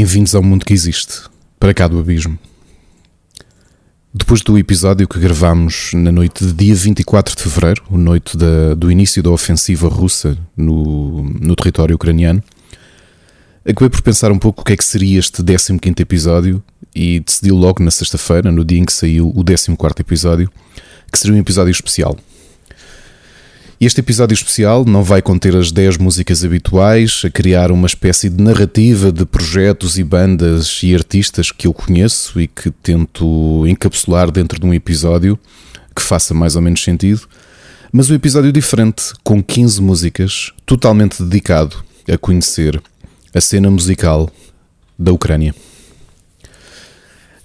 Bem-vindos ao mundo que existe, para cá do abismo. Depois do episódio que gravámos na noite de dia 24 de fevereiro, noite da, do início da ofensiva russa no, no território ucraniano, acabei por pensar um pouco o que é que seria este 15 episódio e decidi logo na sexta-feira, no dia em que saiu o 14 episódio, que seria um episódio especial. Este episódio especial não vai conter as 10 músicas habituais, a criar uma espécie de narrativa de projetos e bandas e artistas que eu conheço e que tento encapsular dentro de um episódio que faça mais ou menos sentido, mas um episódio diferente, com 15 músicas, totalmente dedicado a conhecer a cena musical da Ucrânia.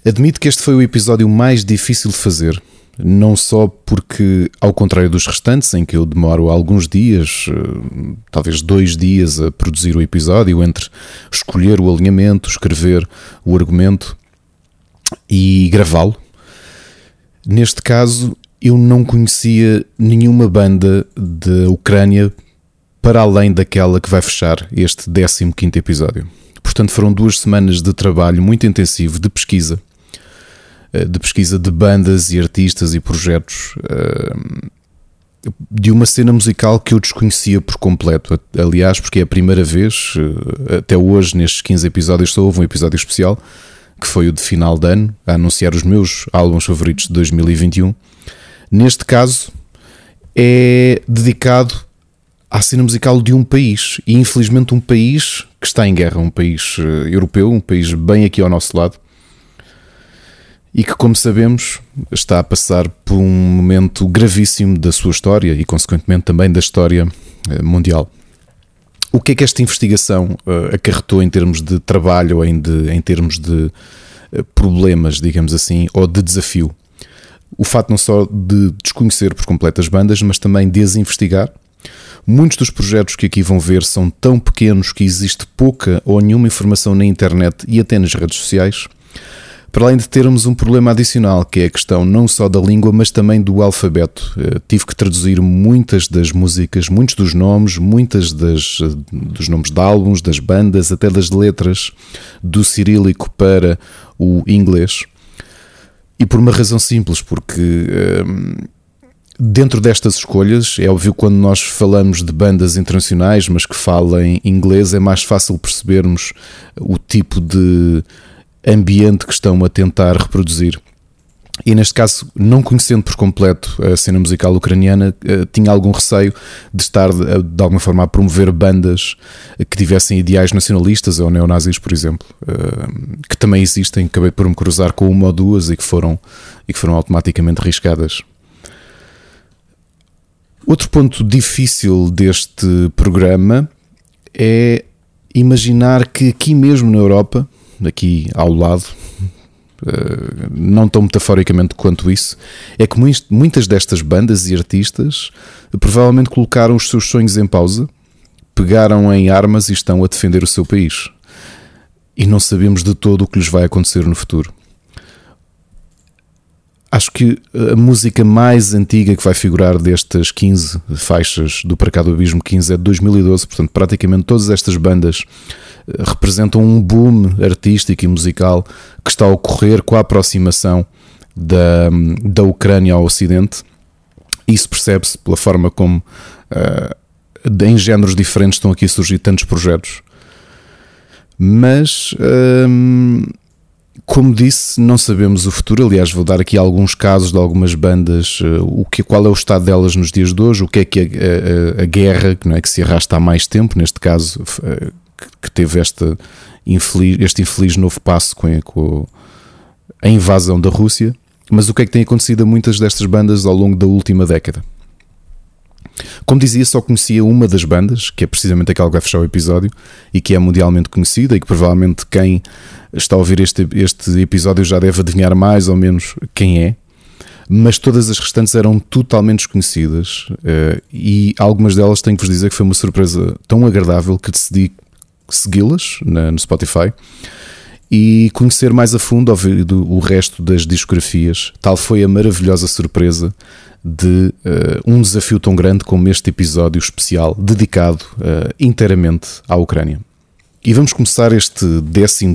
Admito que este foi o episódio mais difícil de fazer não só porque, ao contrário dos restantes, em que eu demoro alguns dias, eh, talvez dois dias, a produzir o episódio, entre escolher o alinhamento, escrever o argumento e gravá-lo, neste caso eu não conhecia nenhuma banda da Ucrânia para além daquela que vai fechar este 15 episódio. Portanto, foram duas semanas de trabalho muito intensivo de pesquisa de pesquisa de bandas e artistas e projetos eh, de uma cena musical que eu desconhecia por completo. Aliás, porque é a primeira vez, eh, até hoje, nestes 15 episódios, só houve um episódio especial, que foi o de final de ano, a anunciar os meus álbuns favoritos de 2021. Neste caso, é dedicado à cena musical de um país, e infelizmente um país que está em guerra, um país europeu, um país bem aqui ao nosso lado, e que, como sabemos, está a passar por um momento gravíssimo da sua história e, consequentemente, também da história eh, mundial. O que é que esta investigação uh, acarretou em termos de trabalho em, de, em termos de uh, problemas, digamos assim, ou de desafio? O fato não só de desconhecer por completo as bandas, mas também de as investigar. Muitos dos projetos que aqui vão ver são tão pequenos que existe pouca ou nenhuma informação na internet e até nas redes sociais para além de termos um problema adicional, que é a questão não só da língua, mas também do alfabeto. Eu tive que traduzir muitas das músicas, muitos dos nomes, muitas das, dos nomes de álbuns, das bandas, até das letras do cirílico para o inglês. E por uma razão simples, porque hum, dentro destas escolhas, é óbvio quando nós falamos de bandas internacionais, mas que falam inglês, é mais fácil percebermos o tipo de ambiente que estão a tentar reproduzir. E neste caso, não conhecendo por completo a cena musical ucraniana, eh, tinha algum receio de estar de alguma forma a promover bandas que tivessem ideais nacionalistas ou neonazis, por exemplo, eh, que também existem. Acabei por me cruzar com uma ou duas e que foram, e que foram automaticamente riscadas. Outro ponto difícil deste programa é imaginar que aqui mesmo na Europa, aqui ao lado, eh, não tão metaforicamente quanto isso, é que muitas destas bandas e artistas provavelmente colocaram os seus sonhos em pausa, pegaram em armas e estão a defender o seu país. E não sabemos de todo o que lhes vai acontecer no futuro. Acho que a música mais antiga que vai figurar destas 15 faixas do Para Cá do Abismo 15 é de 2012, portanto, praticamente todas estas bandas representam um boom artístico e musical que está a ocorrer com a aproximação da, da Ucrânia ao Ocidente. Isso percebe-se pela forma como uh, em géneros diferentes estão aqui a surgir tantos projetos. Mas, um, como disse, não sabemos o futuro. Aliás, vou dar aqui alguns casos de algumas bandas, uh, o que, qual é o estado delas nos dias de hoje, o que é que a, a, a guerra, que, não é, que se arrasta há mais tempo, neste caso, uh, que, teve este infeliz, este infeliz novo passo com, com a invasão da Rússia. Mas o que é que tem acontecido a muitas destas bandas ao longo da última década? Como dizia, só conhecia uma das bandas, que é precisamente aquela que vai fechar o episódio e que é mundialmente conhecida e que provavelmente quem está a ouvir este, este episódio já deve adivinhar mais ou menos quem é. Mas todas as restantes eram totalmente desconhecidas uh, e algumas delas tenho que vos dizer que foi uma surpresa tão agradável que decidi segui-las no Spotify e conhecer mais a fundo o resto das discografias. Tal foi a maravilhosa surpresa de uh, um desafio tão grande como este episódio especial dedicado uh, inteiramente à Ucrânia. E vamos começar este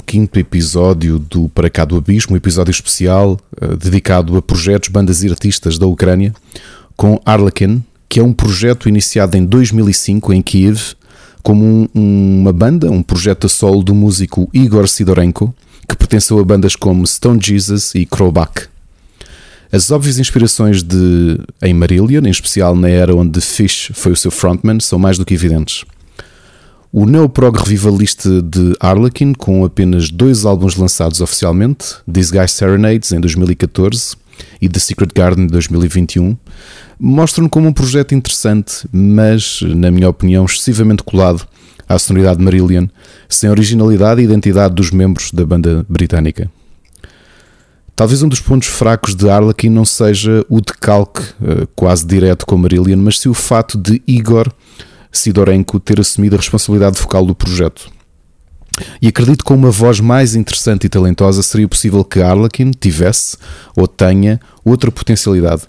15 episódio do Para Cá do Abismo, um episódio especial uh, dedicado a projetos, bandas e artistas da Ucrânia, com Arlekin, que é um projeto iniciado em 2005 em Kiev, como um, uma banda, um projeto a solo do músico Igor Sidorenko, que pertenceu a bandas como Stone Jesus e Crowback. As óbvias inspirações de em Marillion, em especial na era onde Fish foi o seu frontman, são mais do que evidentes. O neoprog revivalista de Harlequin, com apenas dois álbuns lançados oficialmente, Guys Serenades em 2014 e The Secret Garden em 2021, mostram-no como um projeto interessante, mas, na minha opinião, excessivamente colado à sonoridade de Marillion, sem originalidade e identidade dos membros da banda britânica. Talvez um dos pontos fracos de Harlequin não seja o decalque uh, quase direto com Marillion, mas sim o fato de Igor Sidorenko ter assumido a responsabilidade focal do projeto. E acredito que com uma voz mais interessante e talentosa seria possível que Arlequin tivesse ou tenha outra potencialidade.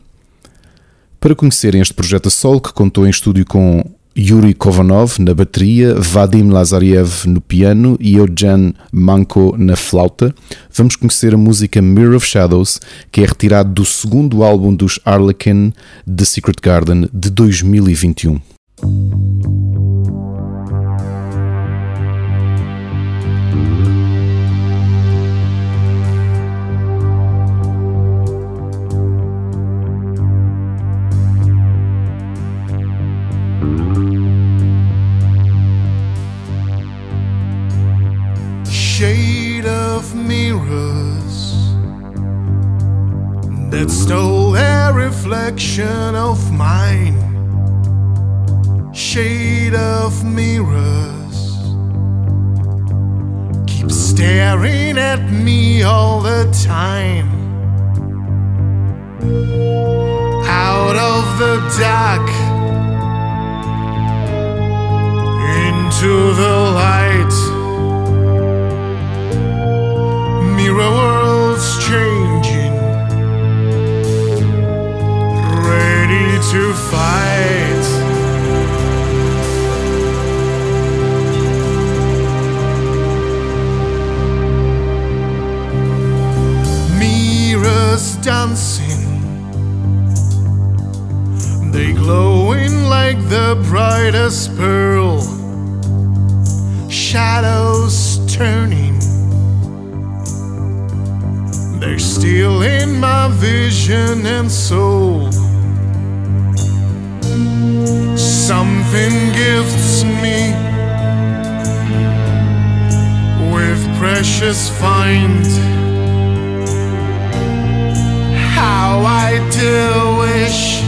Para conhecerem este projeto a solo, que contou em estúdio com Yuri Kovanov na bateria, Vadim Lazariev no piano e Eugen Manko na flauta, vamos conhecer a música Mirror of Shadows, que é retirado do segundo álbum dos Arlequin, The Secret Garden, de 2021. Shade of mirrors that stole a reflection of mine shade of mirrors keep staring at me all the time. Out of the dark into the light, mirror worlds changing, ready to fight. mirrors dancing. They glowing like the brightest pearl. Shadows turning. They're stealing my vision and soul. Something gifts me with precious find how I do wish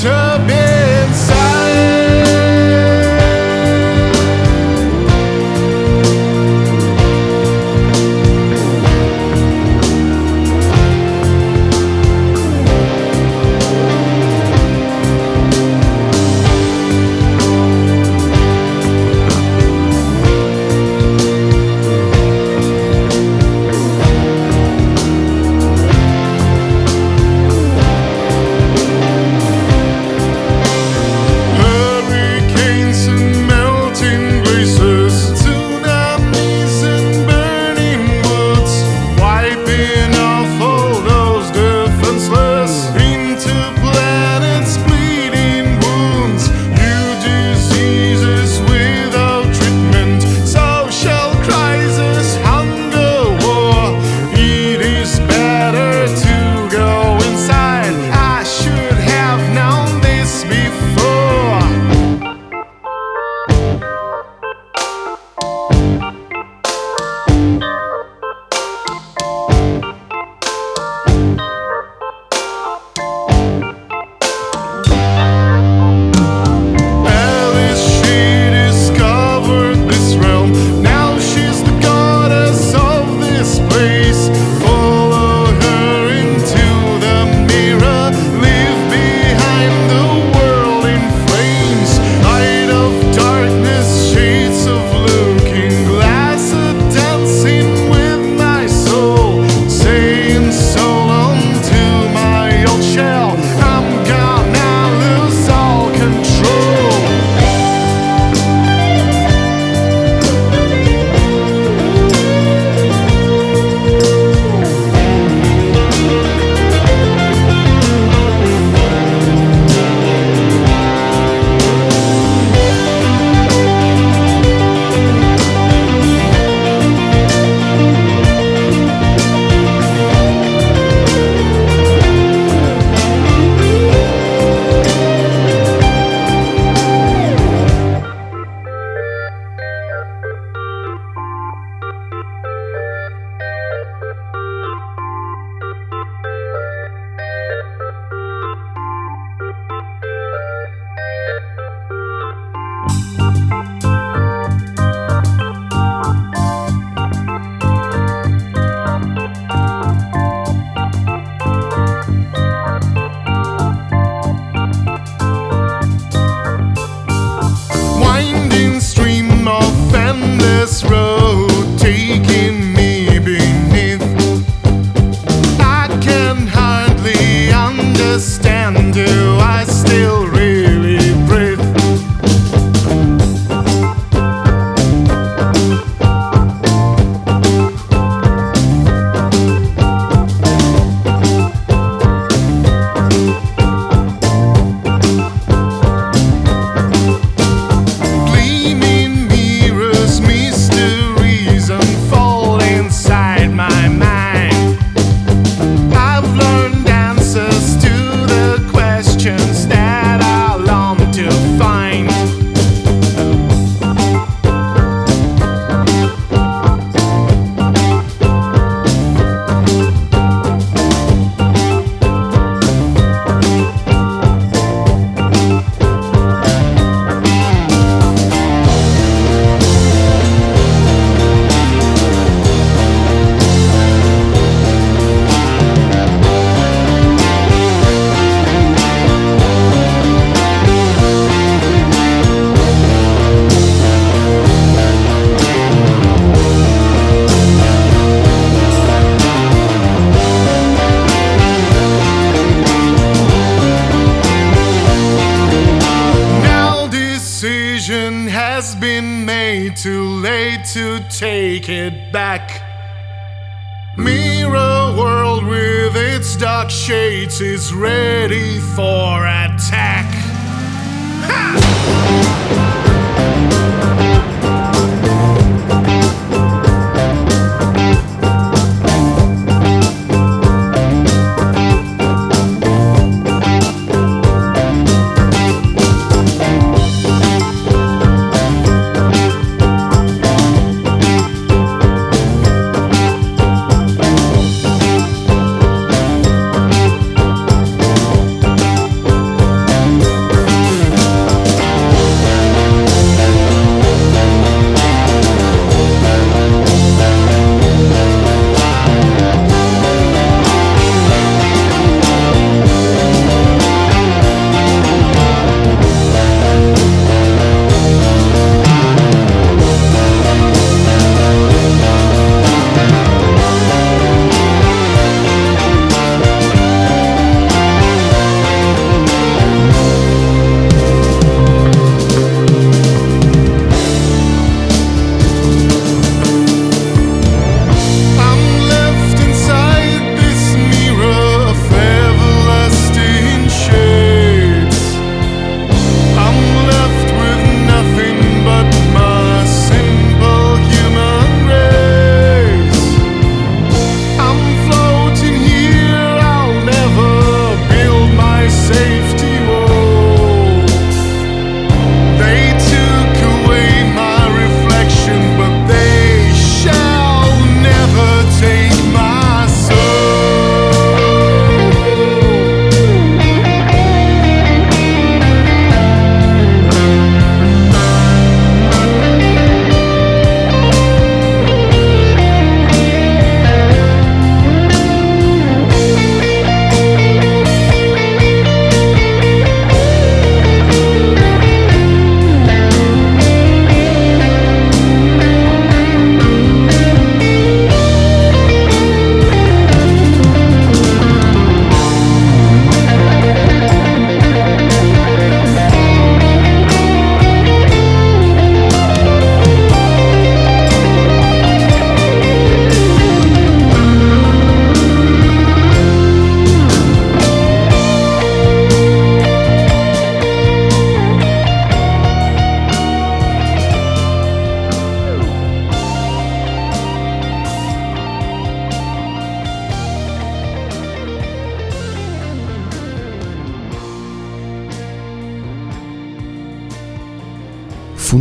to be inside.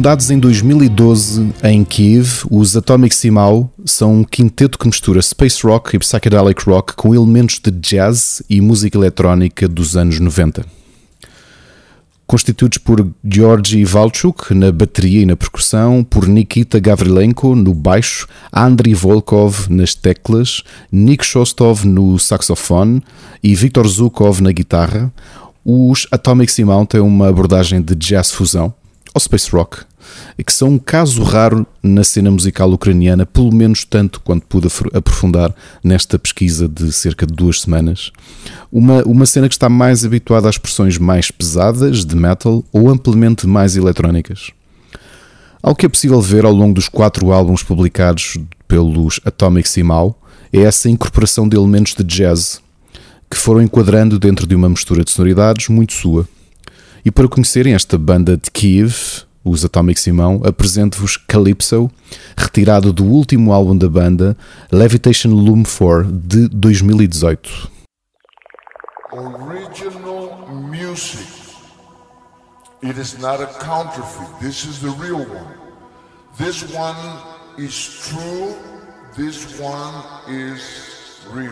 Fundados em 2012 em Kiev, os Atomic Simau são um quinteto que mistura space rock e psychedelic rock com elementos de jazz e música eletrónica dos anos 90. Constituídos por Georgi Valchuk na bateria e na percussão, por Nikita Gavrilenko no baixo, Andriy Volkov nas teclas, Nick Shostov no saxofone e Viktor Zukov na guitarra, os Atomic Simau têm uma abordagem de jazz fusão ou space rock, que são um caso raro na cena musical ucraniana, pelo menos tanto quanto pude aprofundar nesta pesquisa de cerca de duas semanas. Uma, uma cena que está mais habituada às expressões mais pesadas de metal ou amplamente mais eletrónicas. Algo que é possível ver ao longo dos quatro álbuns publicados pelos Atomic Simau é essa incorporação de elementos de jazz que foram enquadrando dentro de uma mistura de sonoridades muito sua. E para conhecerem esta banda de Kiev, os Atomic Simão, apresento-vos Calypso, retirado do último álbum da banda, Levitation Loom 4, de 2018. Original music. It is not a counterfeit. This is the real one. This one is true. This one is real.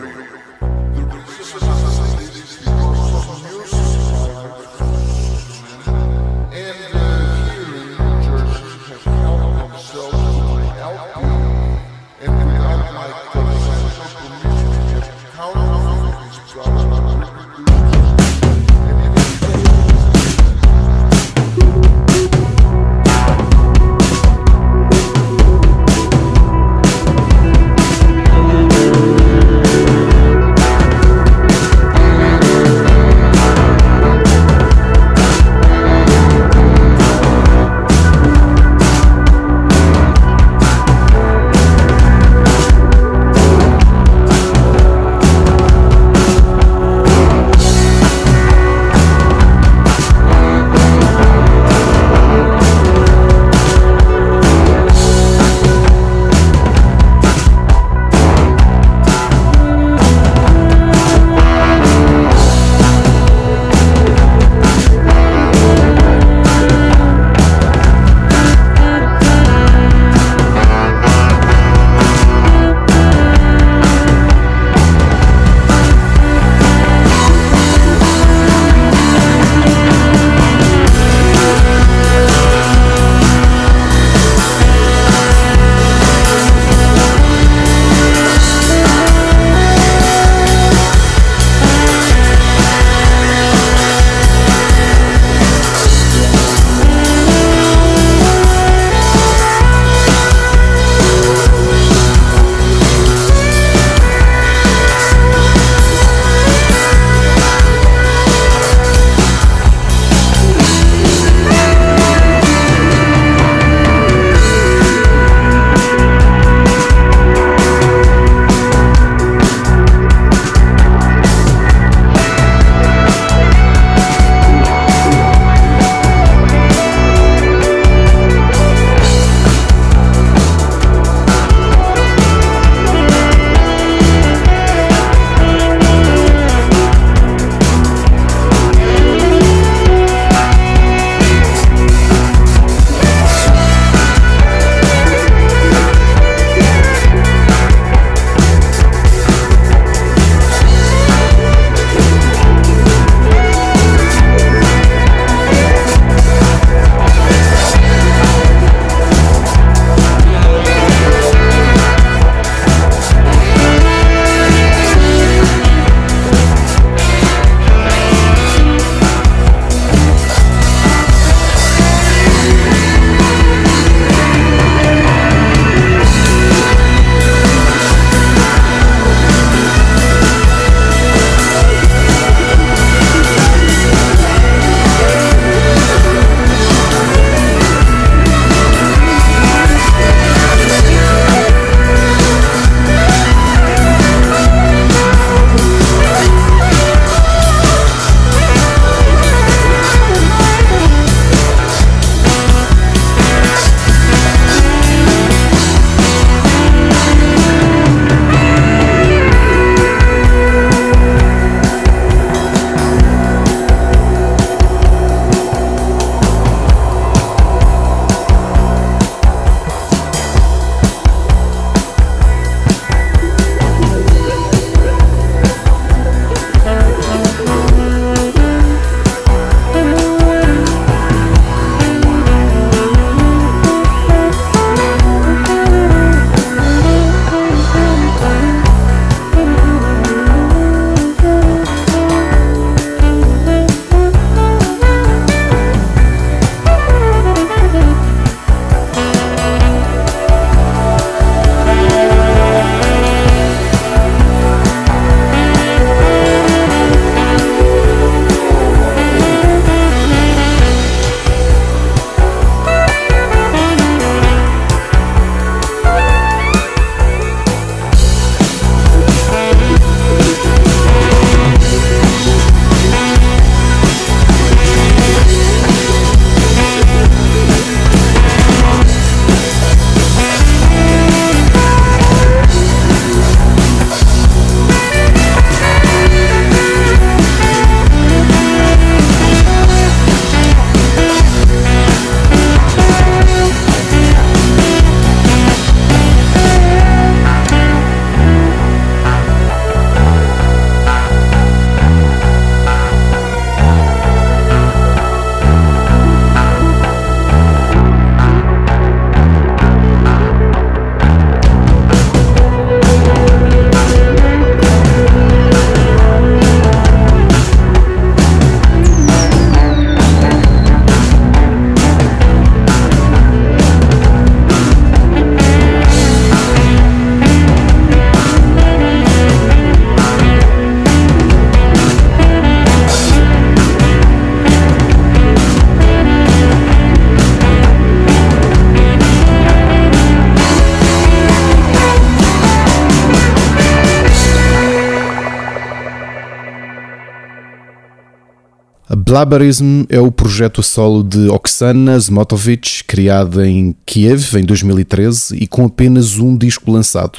The Blabberism é o projeto solo de Oksana Zmotovich, criado em Kiev em 2013 e com apenas um disco lançado.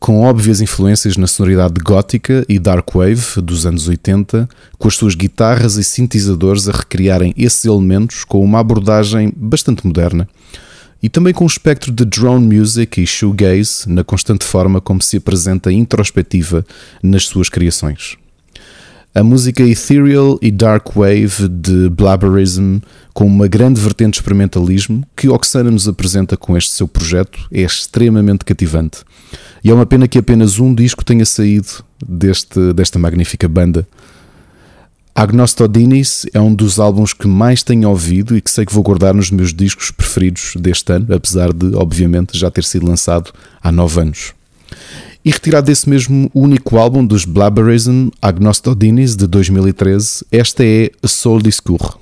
Com óbvias influências na sonoridade gótica e dark wave dos anos 80, com as suas guitarras e sintetizadores a recriarem esses elementos com uma abordagem bastante moderna, e também com o espectro de drone music e shoegaze na constante forma como se apresenta introspectiva nas suas criações. A música ethereal e dark wave de Blabberism, com uma grande vertente de experimentalismo que Oksana nos apresenta com este seu projeto, é extremamente cativante. E é uma pena que apenas um disco tenha saído deste, desta magnífica banda. Agnostodinis é um dos álbuns que mais tenho ouvido e que sei que vou guardar nos meus discos preferidos deste ano, apesar de, obviamente, já ter sido lançado há nove anos. E retirado desse mesmo único álbum dos Blabberism, Agnostodinis, de 2013, esta é Soul Discours.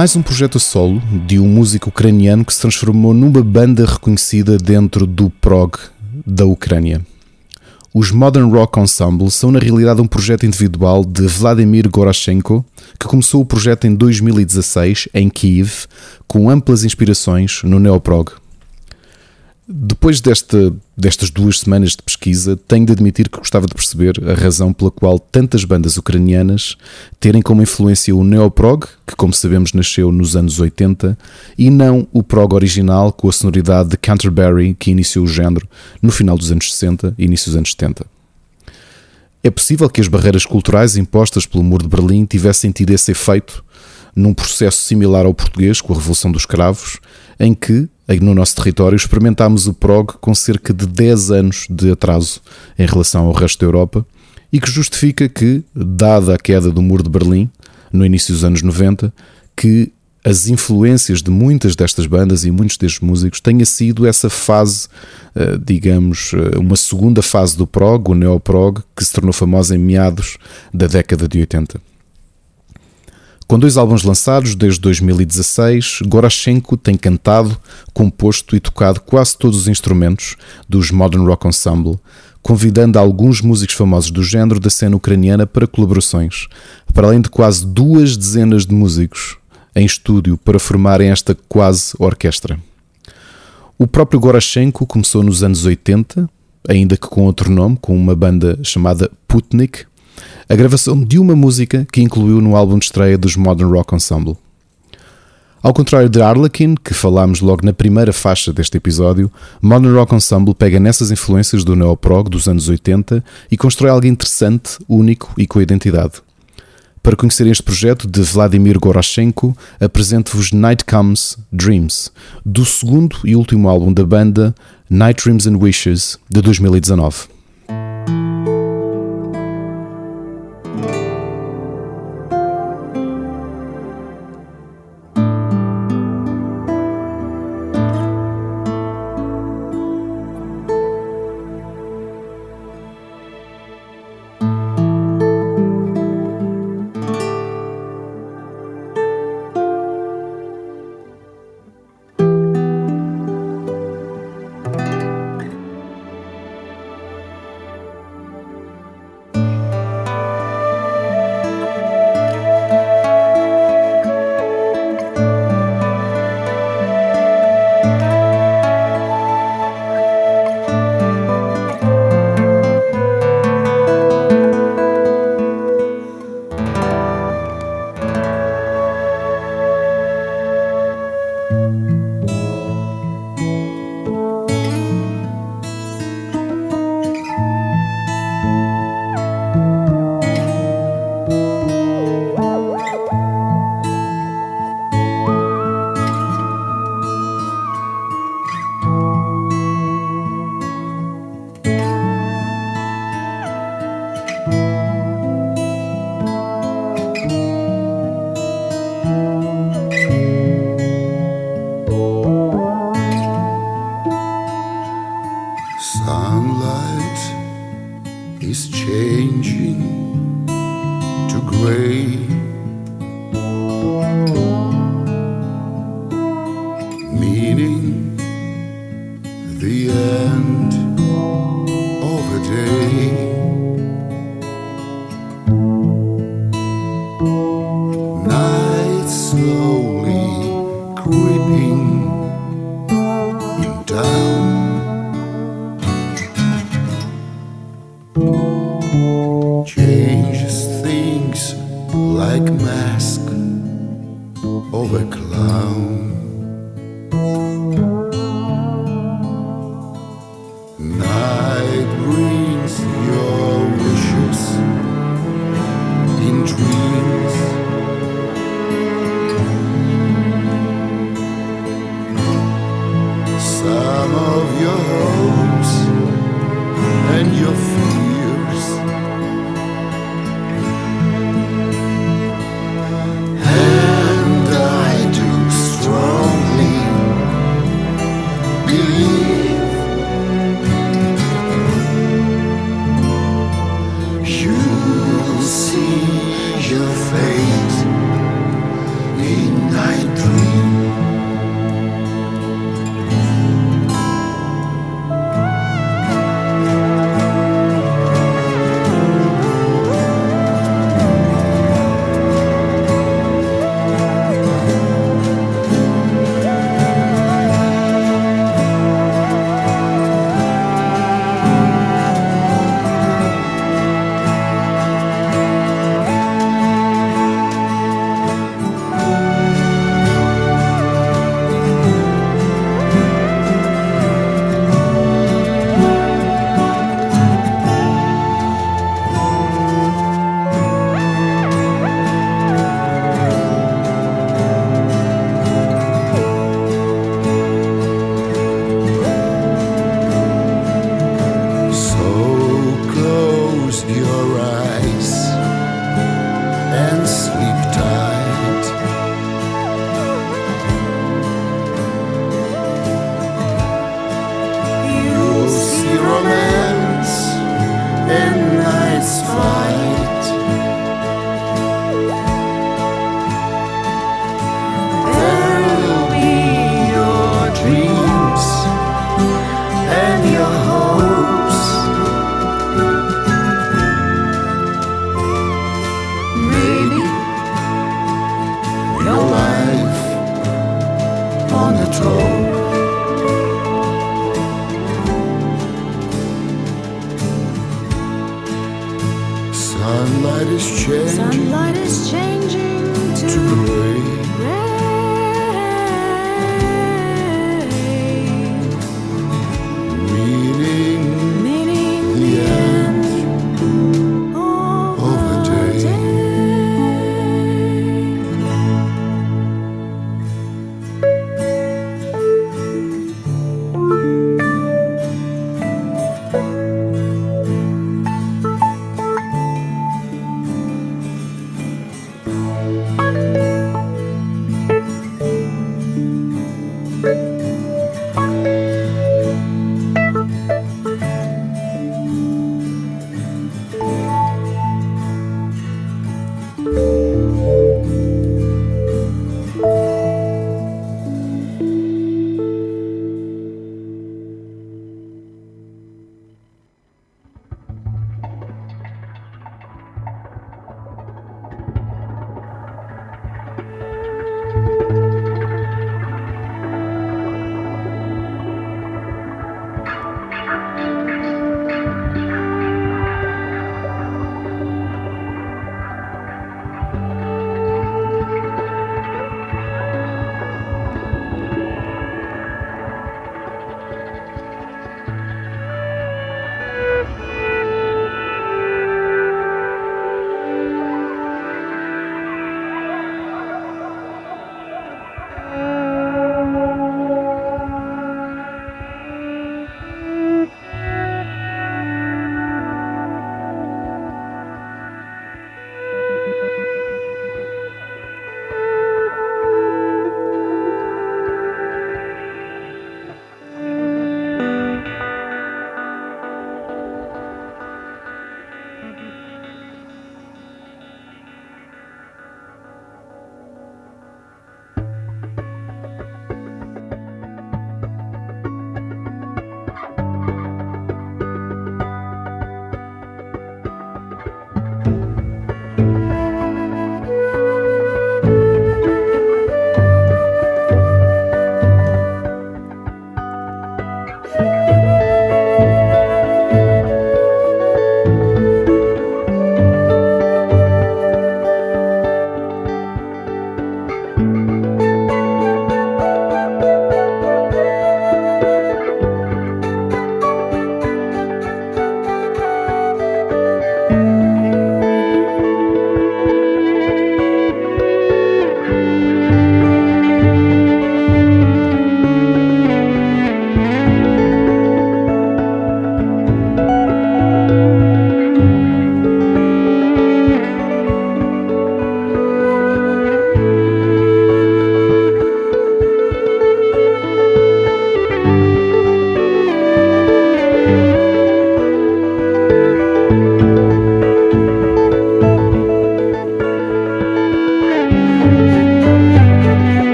Mais um projeto solo de um músico ucraniano que se transformou numa banda reconhecida dentro do prog da Ucrânia. Os Modern Rock Ensemble são na realidade um projeto individual de Vladimir Gorashenko, que começou o projeto em 2016 em Kiev, com amplas inspirações no neoprog. Depois desta, destas duas semanas de pesquisa, tenho de admitir que gostava de perceber a razão pela qual tantas bandas ucranianas terem como influência o neoprog, que como sabemos nasceu nos anos 80, e não o prog original com a sonoridade de Canterbury que iniciou o género no final dos anos 60 e início dos anos 70. É possível que as barreiras culturais impostas pelo Muro de Berlim tivessem tido esse efeito num processo similar ao português com a Revolução dos Cravos, em que, no nosso território, experimentámos o PROG com cerca de 10 anos de atraso em relação ao resto da Europa e que justifica que, dada a queda do Muro de Berlim, no início dos anos 90, que as influências de muitas destas bandas e muitos destes músicos tenha sido essa fase, eh, digamos, eh, uma segunda fase do prog, o neoprog, que se tornou famosa em meados da década de 80. Com dois álbuns lançados desde 2016, Gorashenko tem cantado, composto e tocado quase todos os instrumentos dos Modern Rock Ensemble, convidando alguns músicos famosos do género da cena ucraniana para colaborações, para além de quase duas dezenas de músicos em estúdio para formarem esta quase orquestra. O próprio Gorashenko começou nos anos 80, ainda que com outro nome, com uma banda chamada Putnik, a gravação de uma música que incluiu no álbum de estreia dos Modern Rock Ensemble. Ao contrário de Arlequin, que falámos logo na primeira faixa deste episódio, Modern Rock Ensemble pega nessas influências do neoprog dos anos 80 e constrói algo interessante, único e com identidade. Para conhecerem este projeto de Vladimir Gorashenko, apresento-vos Night Comes Dreams, do segundo e último álbum da banda Night Dreams and Wishes, de 2019.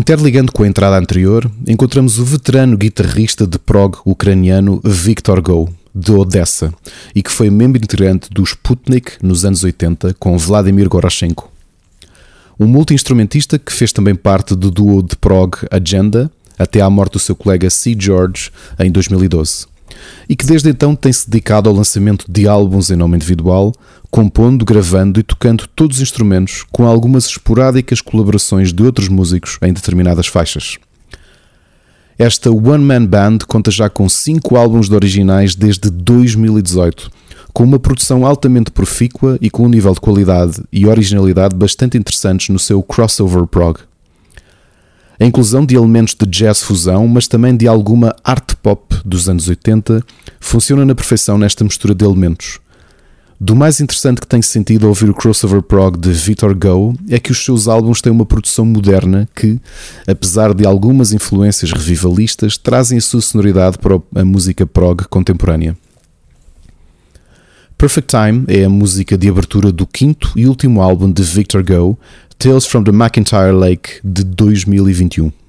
Interligando com a entrada anterior, encontramos o veterano guitarrista de prog ucraniano Viktor Go, de Odessa, e que foi membro integrante do Sputnik nos anos 80 com Vladimir Goroshenko. Um multi-instrumentista que fez também parte do duo de prog Agenda até à morte do seu colega C. George em 2012. E que desde então tem-se dedicado ao lançamento de álbuns em nome individual, compondo, gravando e tocando todos os instrumentos, com algumas esporádicas colaborações de outros músicos em determinadas faixas. Esta One Man Band conta já com cinco álbuns de originais desde 2018, com uma produção altamente profícua e com um nível de qualidade e originalidade bastante interessantes no seu crossover prog. A inclusão de elementos de jazz fusão, mas também de alguma art pop dos anos 80, funciona na perfeição nesta mistura de elementos. Do mais interessante que tem sentido ouvir o crossover prog de Victor Go é que os seus álbuns têm uma produção moderna que, apesar de algumas influências revivalistas, trazem a sua sonoridade para a música prog contemporânea. Perfect Time é a música de abertura do quinto e último álbum de Victor Go, Tales from the McIntyre Lake, de 2021.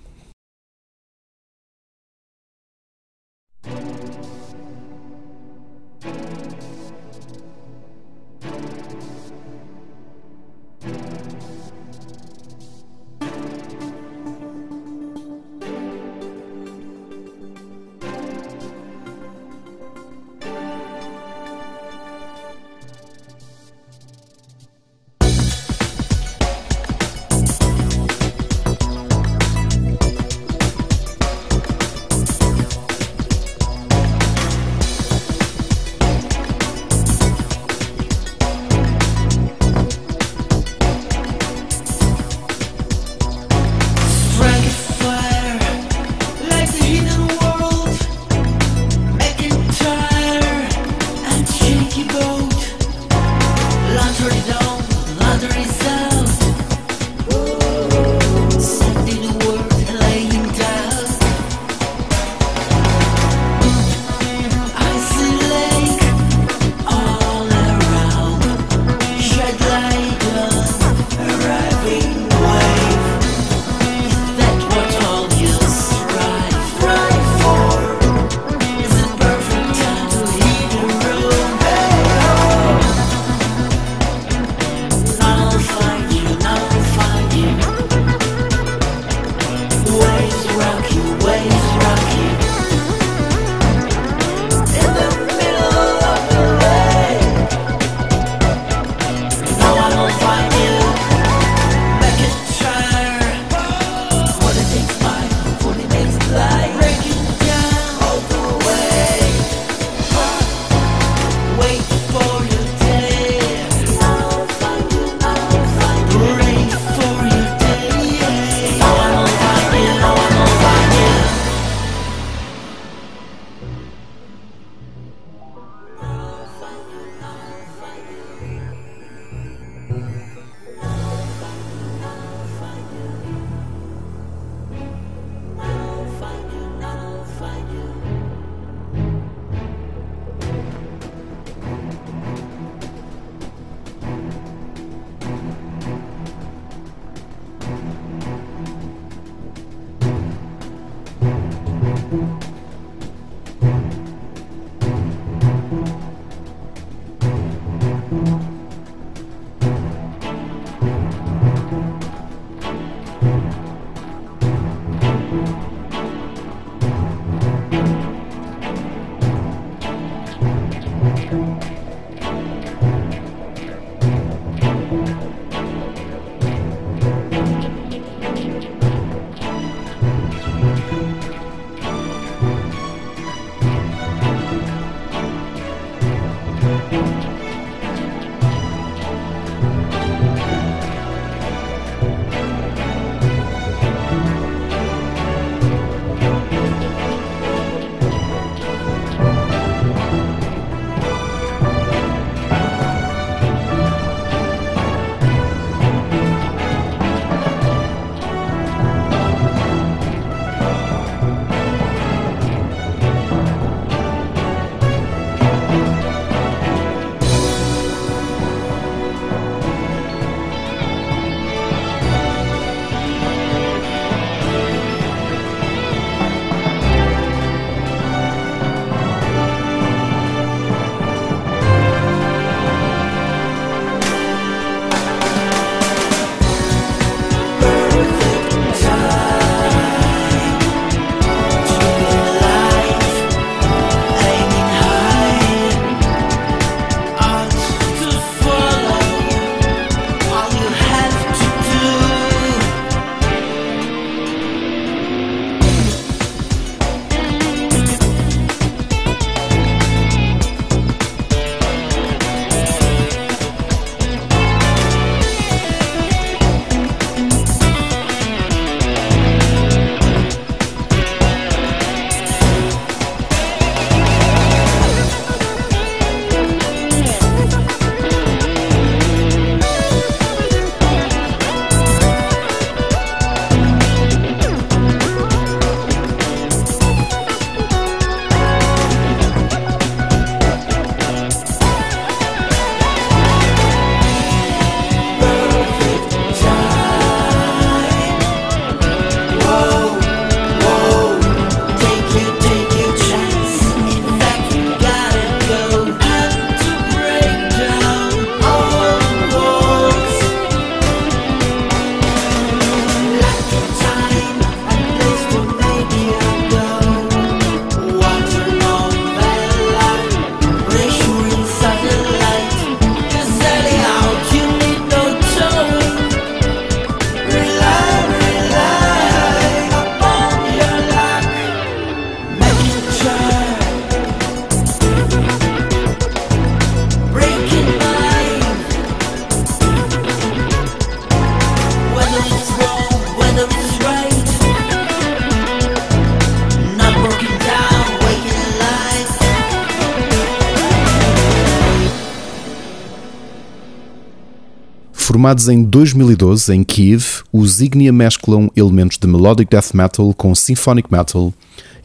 Formados em 2012 em Kiev, os Ignia mesclam elementos de melodic death metal com symphonic metal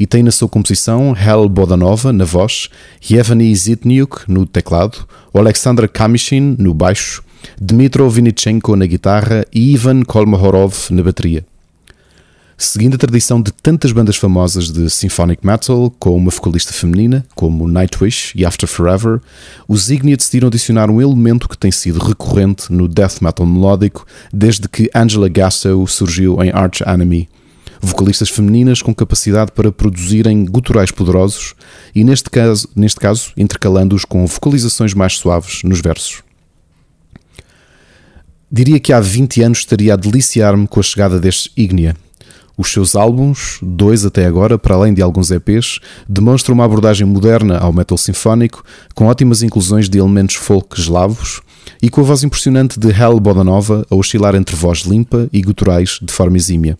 e têm na sua composição Hel Bodanova na voz, Yevgeny Zitniuk no teclado, Alexander Kamishin no baixo, Dmitro Vinichenko na guitarra e Ivan Kolmohorov na bateria. Seguindo a tradição de tantas bandas famosas de symphonic metal, com uma vocalista feminina, como Nightwish e After Forever, os Ignia decidiram adicionar um elemento que tem sido recorrente no death metal melódico desde que Angela Gasso surgiu em Arch Enemy. Vocalistas femininas com capacidade para produzirem guturais poderosos e, neste caso, neste caso intercalando-os com vocalizações mais suaves nos versos. Diria que há 20 anos estaria a deliciar-me com a chegada destes Ignia. Os seus álbuns, dois até agora, para além de alguns EPs, demonstram uma abordagem moderna ao metal sinfónico, com ótimas inclusões de elementos folk eslavos e com a voz impressionante de Hel Bodanova a oscilar entre voz limpa e guturais de forma exímia.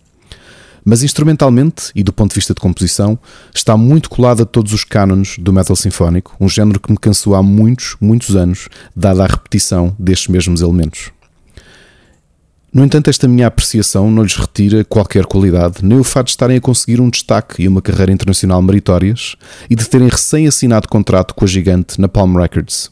Mas instrumentalmente e do ponto de vista de composição, está muito colado a todos os cânones do metal sinfónico, um género que me cansou há muitos, muitos anos, dada a repetição destes mesmos elementos. No entanto, esta minha apreciação não lhes retira qualquer qualidade, nem o fato de estarem a conseguir um destaque e uma carreira internacional meritórias e de terem recém-assinado contrato com a gigante Napalm Records.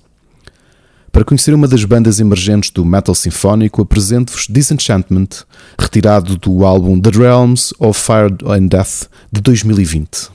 Para conhecer uma das bandas emergentes do metal sinfónico, apresento-vos Disenchantment, retirado do álbum The Realms of Fire and Death de 2020.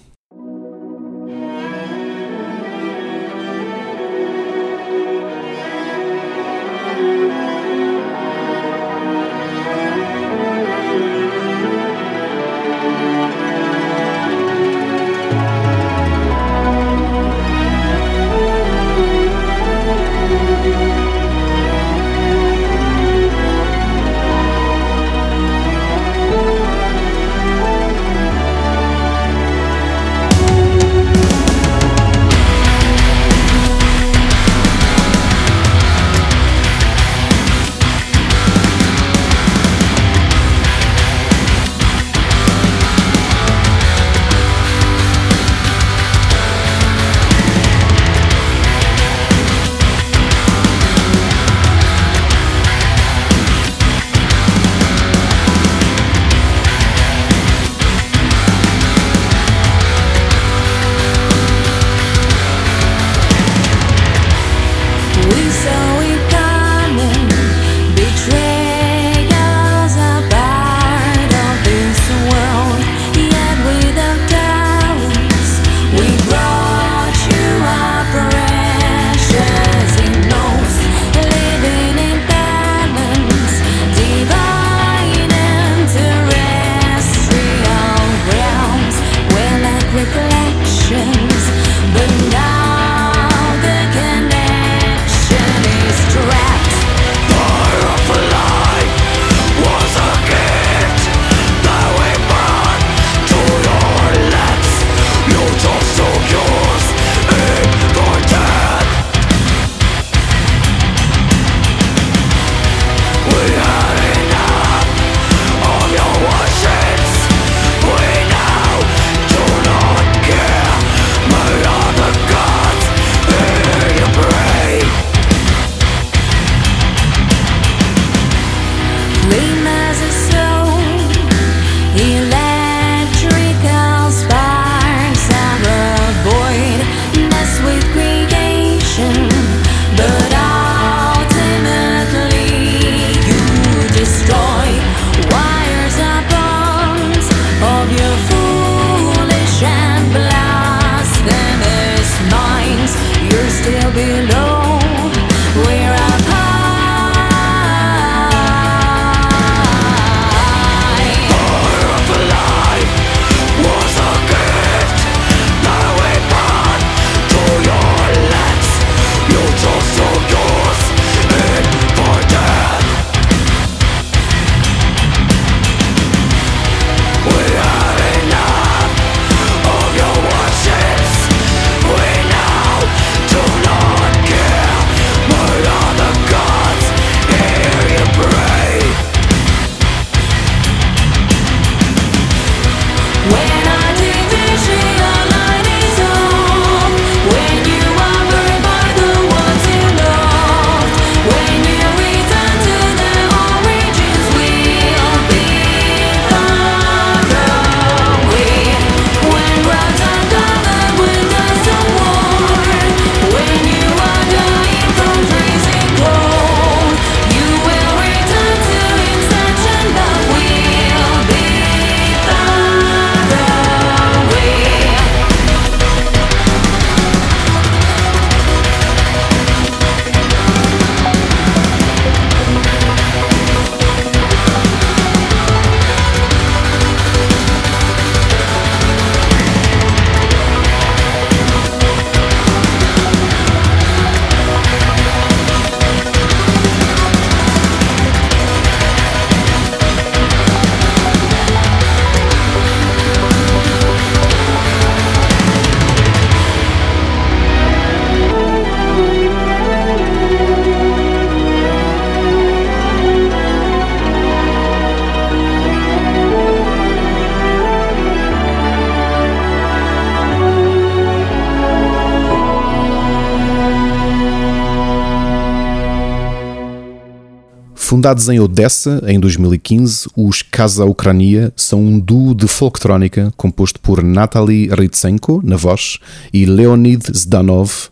Fundados em Odessa em 2015, os Casa Ucrania são um duo de folktrónica composto por Natalie Ritsenko na voz e Leonid Zdanov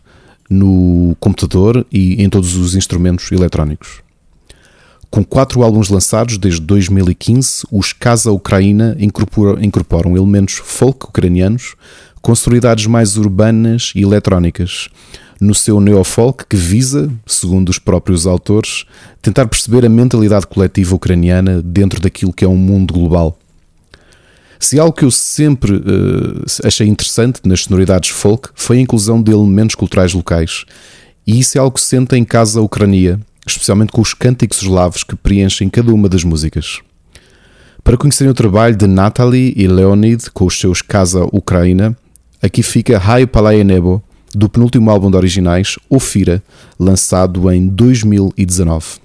no computador e em todos os instrumentos eletrónicos. Com quatro álbuns lançados desde 2015, os Casa Ucraina incorporam, incorporam elementos folk ucranianos com sonoridades mais urbanas e eletrónicas, no seu neofolk que visa, segundo os próprios autores, tentar perceber a mentalidade coletiva ucraniana dentro daquilo que é um mundo global. Se algo que eu sempre uh, achei interessante nas sonoridades folk foi a inclusão de elementos culturais locais, e isso é algo que se sente em casa Ucrania, especialmente com os cânticos eslavos que preenchem cada uma das músicas. Para conhecerem o trabalho de Natalie e Leonid com os seus Casa Ucraina, aqui fica Hai Palaya Nebo, do penúltimo álbum de originais, Ofira, lançado em 2019.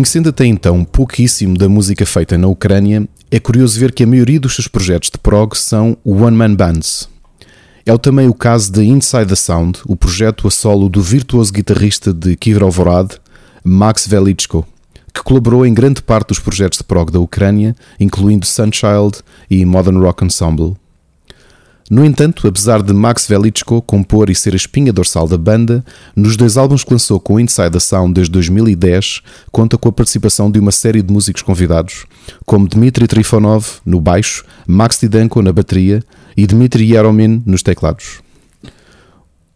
Conhecendo até então pouquíssimo da música feita na Ucrânia, é curioso ver que a maioria dos seus projetos de prog são one-man bands. É também o caso de Inside the Sound, o projeto a solo do virtuoso guitarrista de Kirovorad, Max Velichko, que colaborou em grande parte dos projetos de prog da Ucrânia, incluindo Sunchild e Modern Rock Ensemble. No entanto, apesar de Max Velichko compor e ser a espinha dorsal da banda, nos dois álbuns que lançou com Inside the Sound desde 2010, conta com a participação de uma série de músicos convidados, como Dmitry Trifonov no baixo, Max Tidenko na bateria e Dmitry Yeromin nos teclados.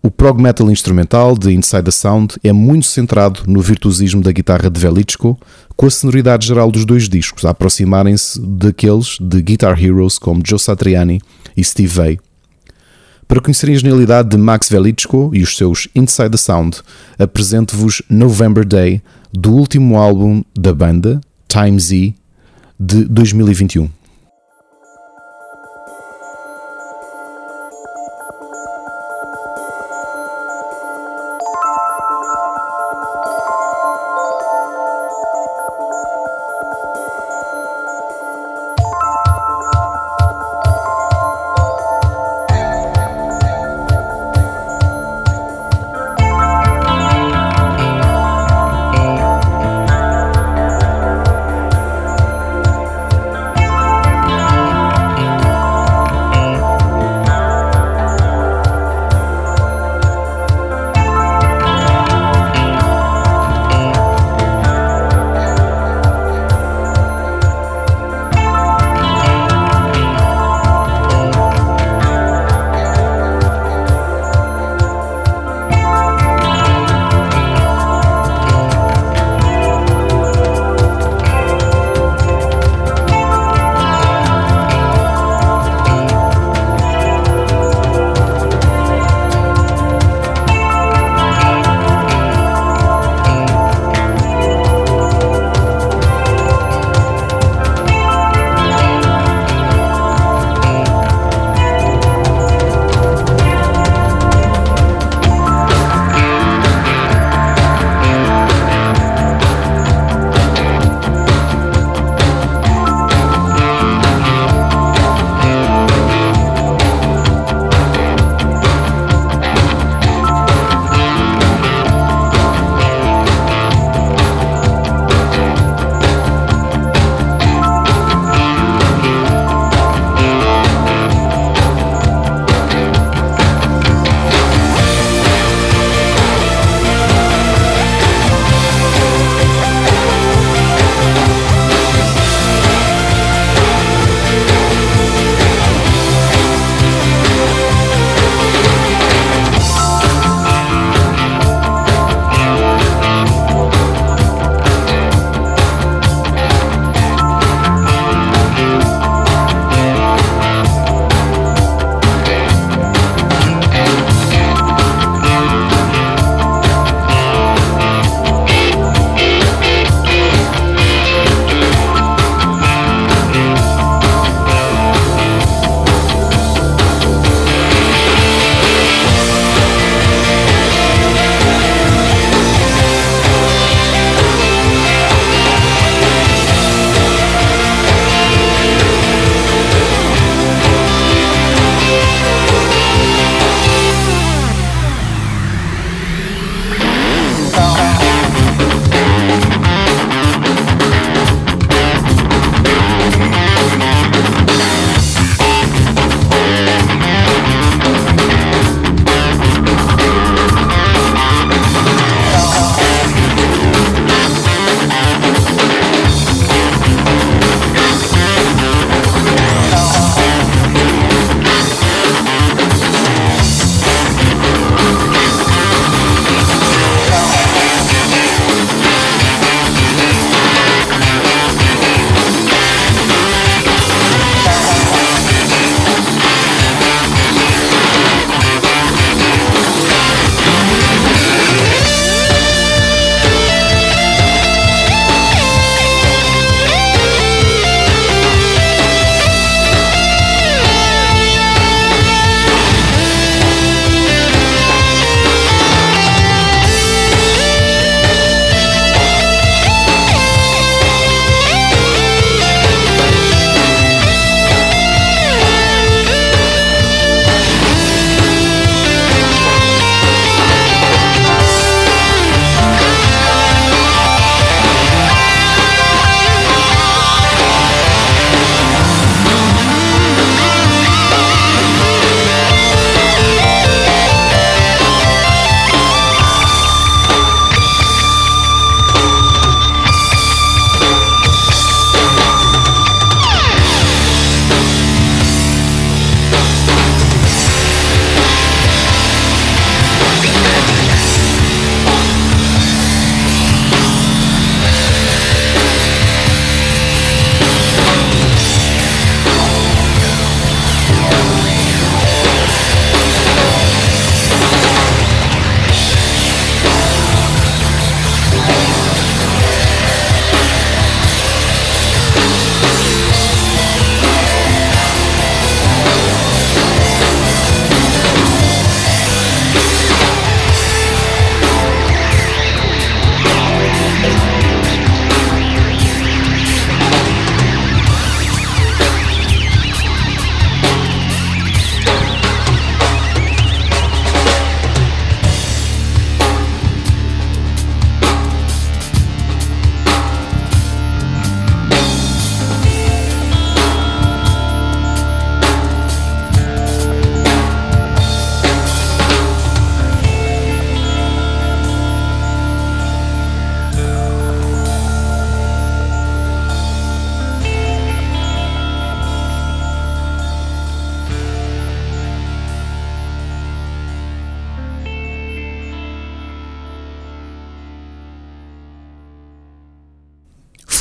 O prog metal instrumental de Inside the Sound é muito centrado no virtuosismo da guitarra de Velichko, com a sonoridade geral dos dois discos a aproximarem-se daqueles de Guitar Heroes como Joe Satriani e Steve Vai. Para conhecerem a genialidade de Max Velichko e os seus Inside the Sound, apresento-vos November Day, do último álbum da banda, Time Z, de 2021.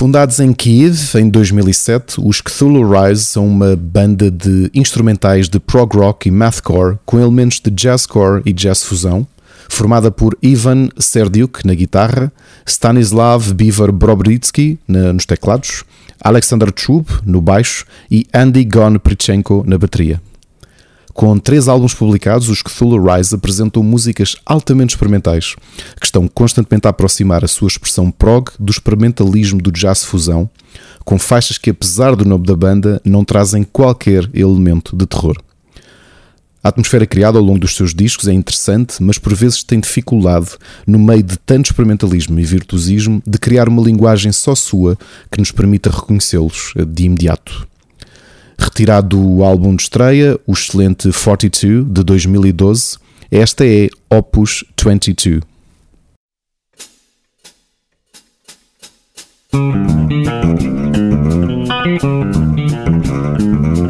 Fundados em Kiev em 2007, os Cthulhu Rise são uma banda de instrumentais de prog rock e mathcore com elementos de jazzcore e jazz fusão, formada por Ivan Serdiuk na guitarra, Stanislav Beaver Brobritsky nos teclados, Alexander Chub no baixo e Andy Gon Prichenko na bateria. Com três álbuns publicados, os Cthulhu Rise apresentam músicas altamente experimentais, que estão constantemente a aproximar a sua expressão prog do experimentalismo do jazz fusão, com faixas que, apesar do nome da banda, não trazem qualquer elemento de terror. A atmosfera criada ao longo dos seus discos é interessante, mas por vezes tem dificuldade, no meio de tanto experimentalismo e virtuosismo, de criar uma linguagem só sua que nos permita reconhecê-los de imediato. Retirado do álbum de estreia, o excelente 42 de 2012, esta é Opus 22. Thank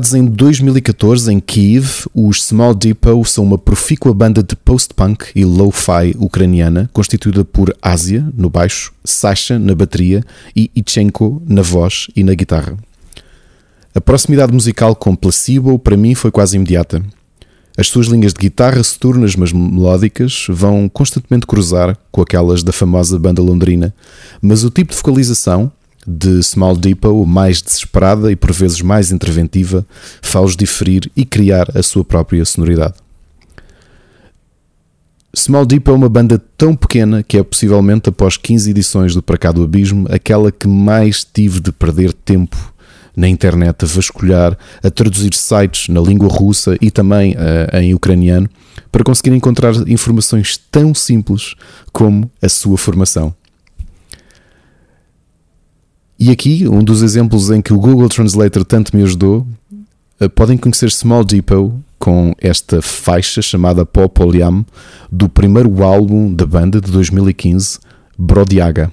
Fundados em 2014 em Kiev, os Small Depot são uma profícua banda de post-punk e lo-fi ucraniana constituída por Ásia no baixo, Sasha na bateria e Ichenko na voz e na guitarra. A proximidade musical com Placebo para mim foi quase imediata. As suas linhas de guitarra soturnas mas melódicas vão constantemente cruzar com aquelas da famosa banda londrina, mas o tipo de vocalização de Small Depot, mais desesperada e por vezes mais interventiva, faz diferir e criar a sua própria sonoridade. Small Depot é uma banda tão pequena que é possivelmente após 15 edições do Para Cá do Abismo aquela que mais tive de perder tempo na internet a vasculhar, a traduzir sites na língua russa e também uh, em ucraniano para conseguir encontrar informações tão simples como a sua formação. E aqui, um dos exemplos em que o Google Translator tanto me ajudou, uh, podem conhecer Small Depot com esta faixa chamada Pop Oliam do primeiro álbum da banda de 2015, Brodiaga.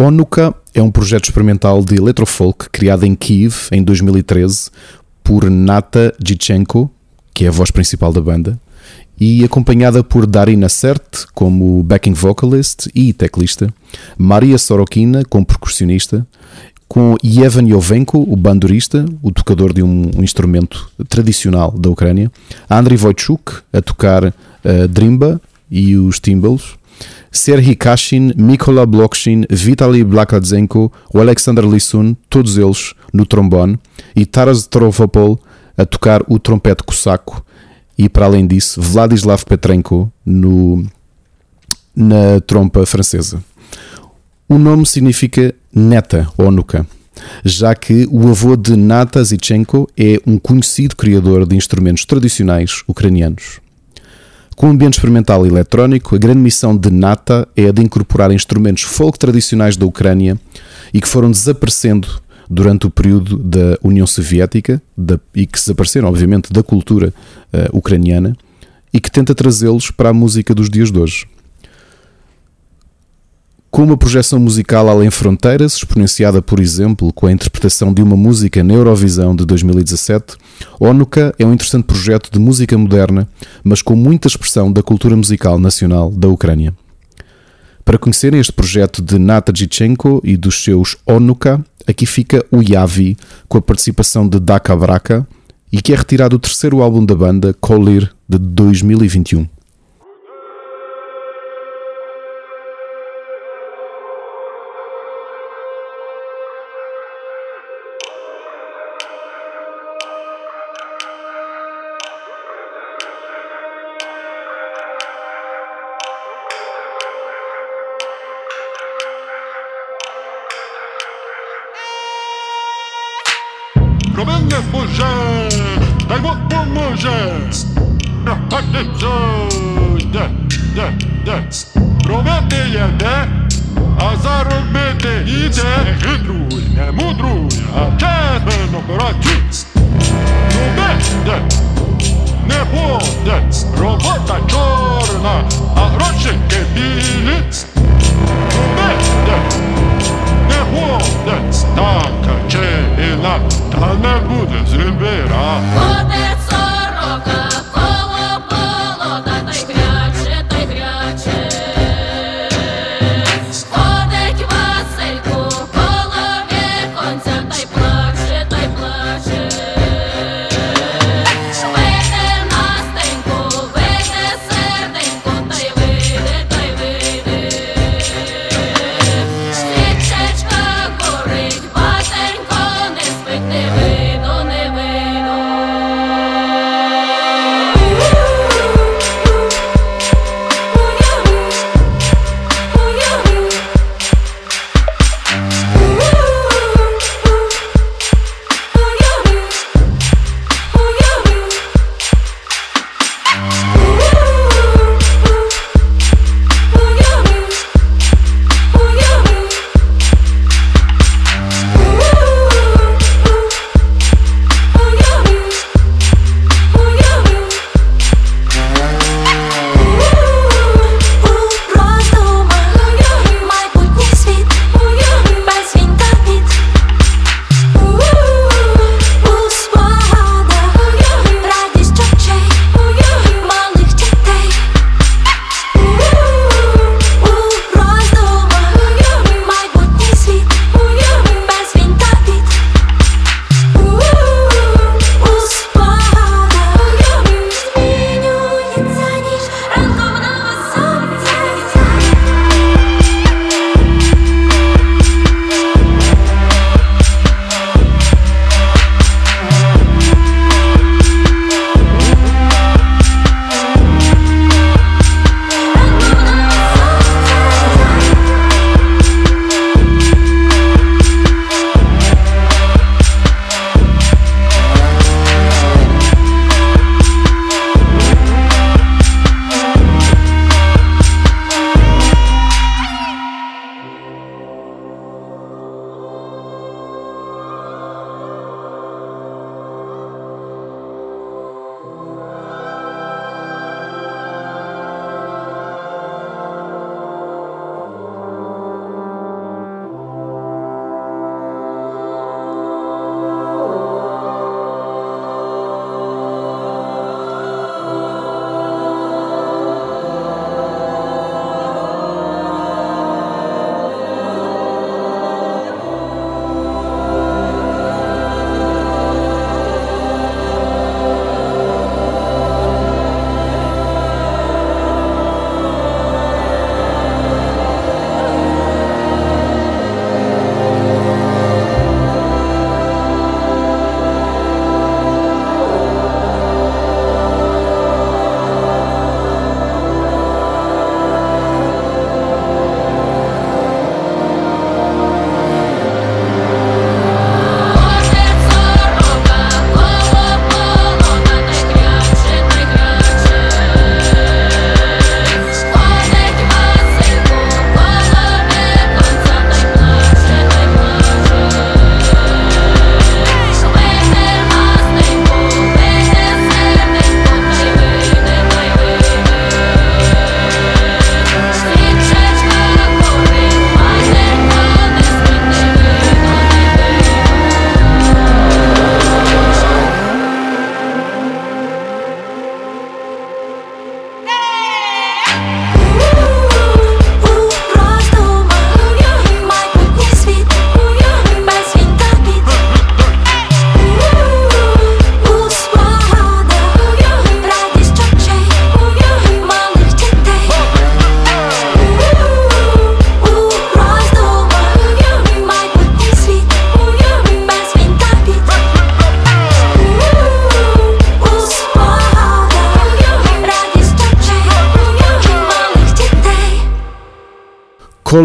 Onuka é um projeto experimental de electrofolk criado em Kiev em 2013 por Nata Gichenko, que é a voz principal da banda, e acompanhada por Darina Sert como backing vocalist e teclista, Maria Sorokina como percussionista, com Yevan Yovenko, o bandurista, o tocador de um, um instrumento tradicional da Ucrânia, Andriy Wojciuk a tocar a drimba e os timbales, Serhii Kashin, Mikola Blokshin, Vitaly Blakadzenko, o Alexander Lissun, todos eles no trombone, e Taras Trovopol a tocar o trompete cosaco, e para além disso, Vladislav Petrenko no, na trompa francesa. O nome significa neta ou nuca, já que o avô de Nata Zichenko é um conhecido criador de instrumentos tradicionais ucranianos. Com o ambiente experimental e eletrónico, a grande missão de Nata é a de incorporar instrumentos folk tradicionais da Ucrânia e que foram desaparecendo durante o período da União Soviética da- e que desapareceram, obviamente, da cultura eh, ucraniana e que tenta trazê-los para a música dos dias de hoje. Com uma projeção musical além fronteiras, exponenciada, por exemplo, com a interpretação de uma música na Eurovisão de 2017, Onuka é um interessante projeto de música moderna, mas com muita expressão da cultura musical nacional da Ucrânia. Para conhecerem este projeto de Nata Gichenko e dos seus Onuka, aqui fica o Yavi, com a participação de Daka Braka, e que é retirado do terceiro álbum da banda, Kolir, de 2021.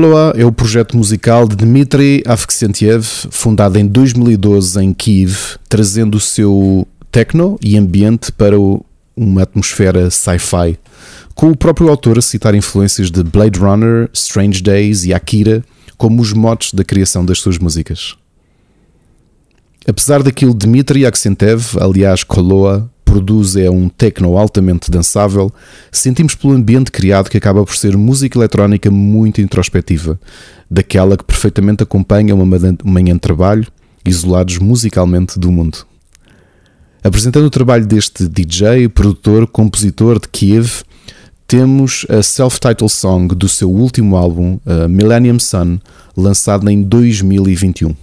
Koloa é o projeto musical de Dmitry Avksentiev, fundado em 2012 em Kiev, trazendo o seu techno e ambiente para uma atmosfera sci-fi, com o próprio autor a citar influências de Blade Runner, Strange Days e Akira como os motes da criação das suas músicas. Apesar daquilo, Dmitry Aksentev, aliás Koloa, produz é um techno altamente dançável, sentimos pelo ambiente criado que acaba por ser música eletrónica muito introspectiva, daquela que perfeitamente acompanha uma manhã de trabalho, isolados musicalmente do mundo. Apresentando o trabalho deste DJ, produtor, compositor de Kiev, temos a self-titled song do seu último álbum, a Millennium Sun, lançado em 2021.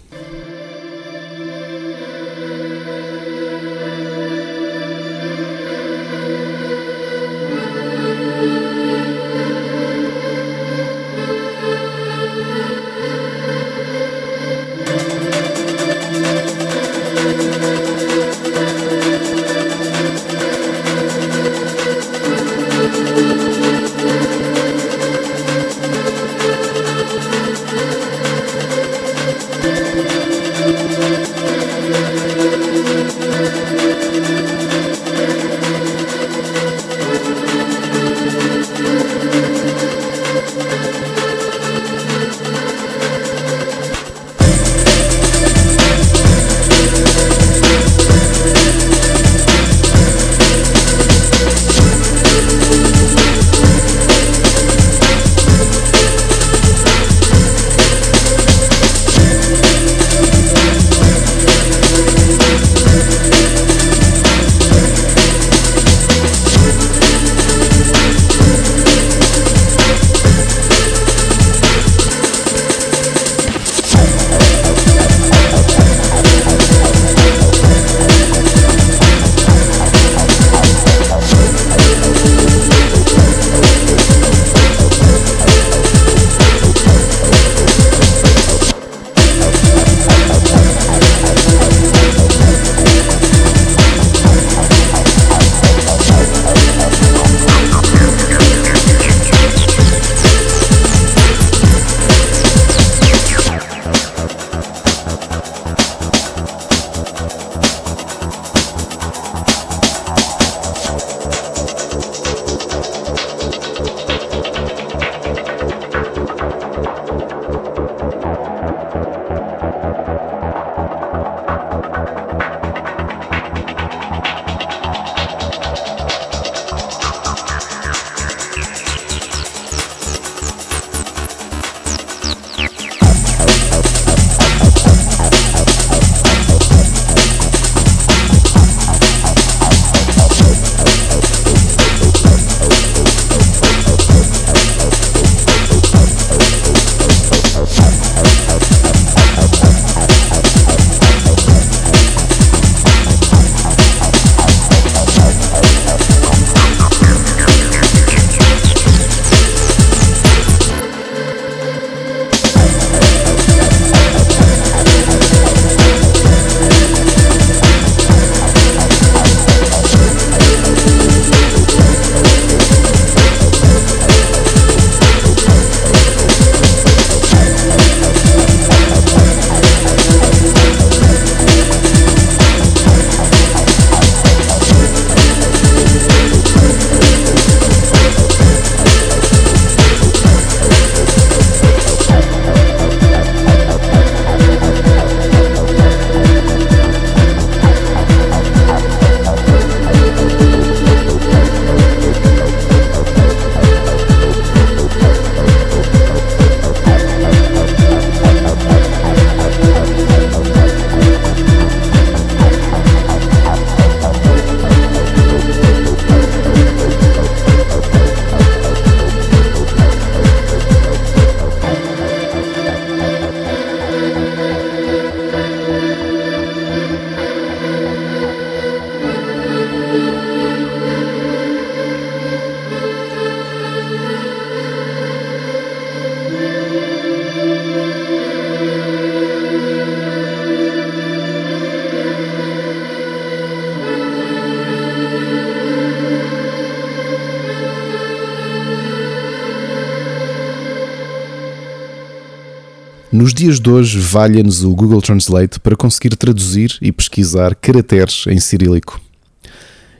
Dias de hoje, valha-nos o Google Translate para conseguir traduzir e pesquisar caracteres em cirílico.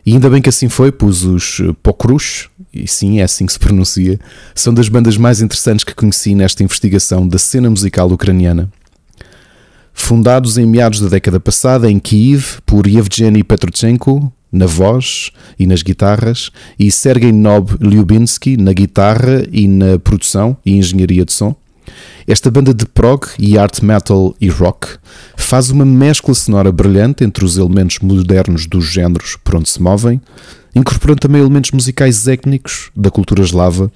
E ainda bem que assim foi, pois os Pokrush, e sim, é assim que se pronuncia, são das bandas mais interessantes que conheci nesta investigação da cena musical ucraniana. Fundados em meados da década passada em Kiev por Yevgeny Petrochenko na voz e nas guitarras e Sergei Nob Lyubinsky na guitarra e na produção e engenharia de som, esta banda de prog e art metal e rock faz uma mescla sonora brilhante entre os elementos modernos dos géneros por onde se movem, incorporando também elementos musicais étnicos da cultura eslava,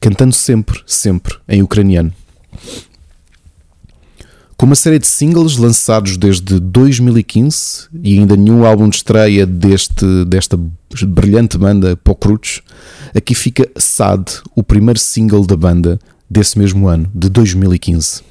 cantando sempre, sempre em ucraniano. Com uma série de singles lançados desde 2015 e ainda nenhum álbum de estreia deste, desta brilhante banda Pokruch, aqui fica Sad, o primeiro single da banda desse mesmo ano, de 2015.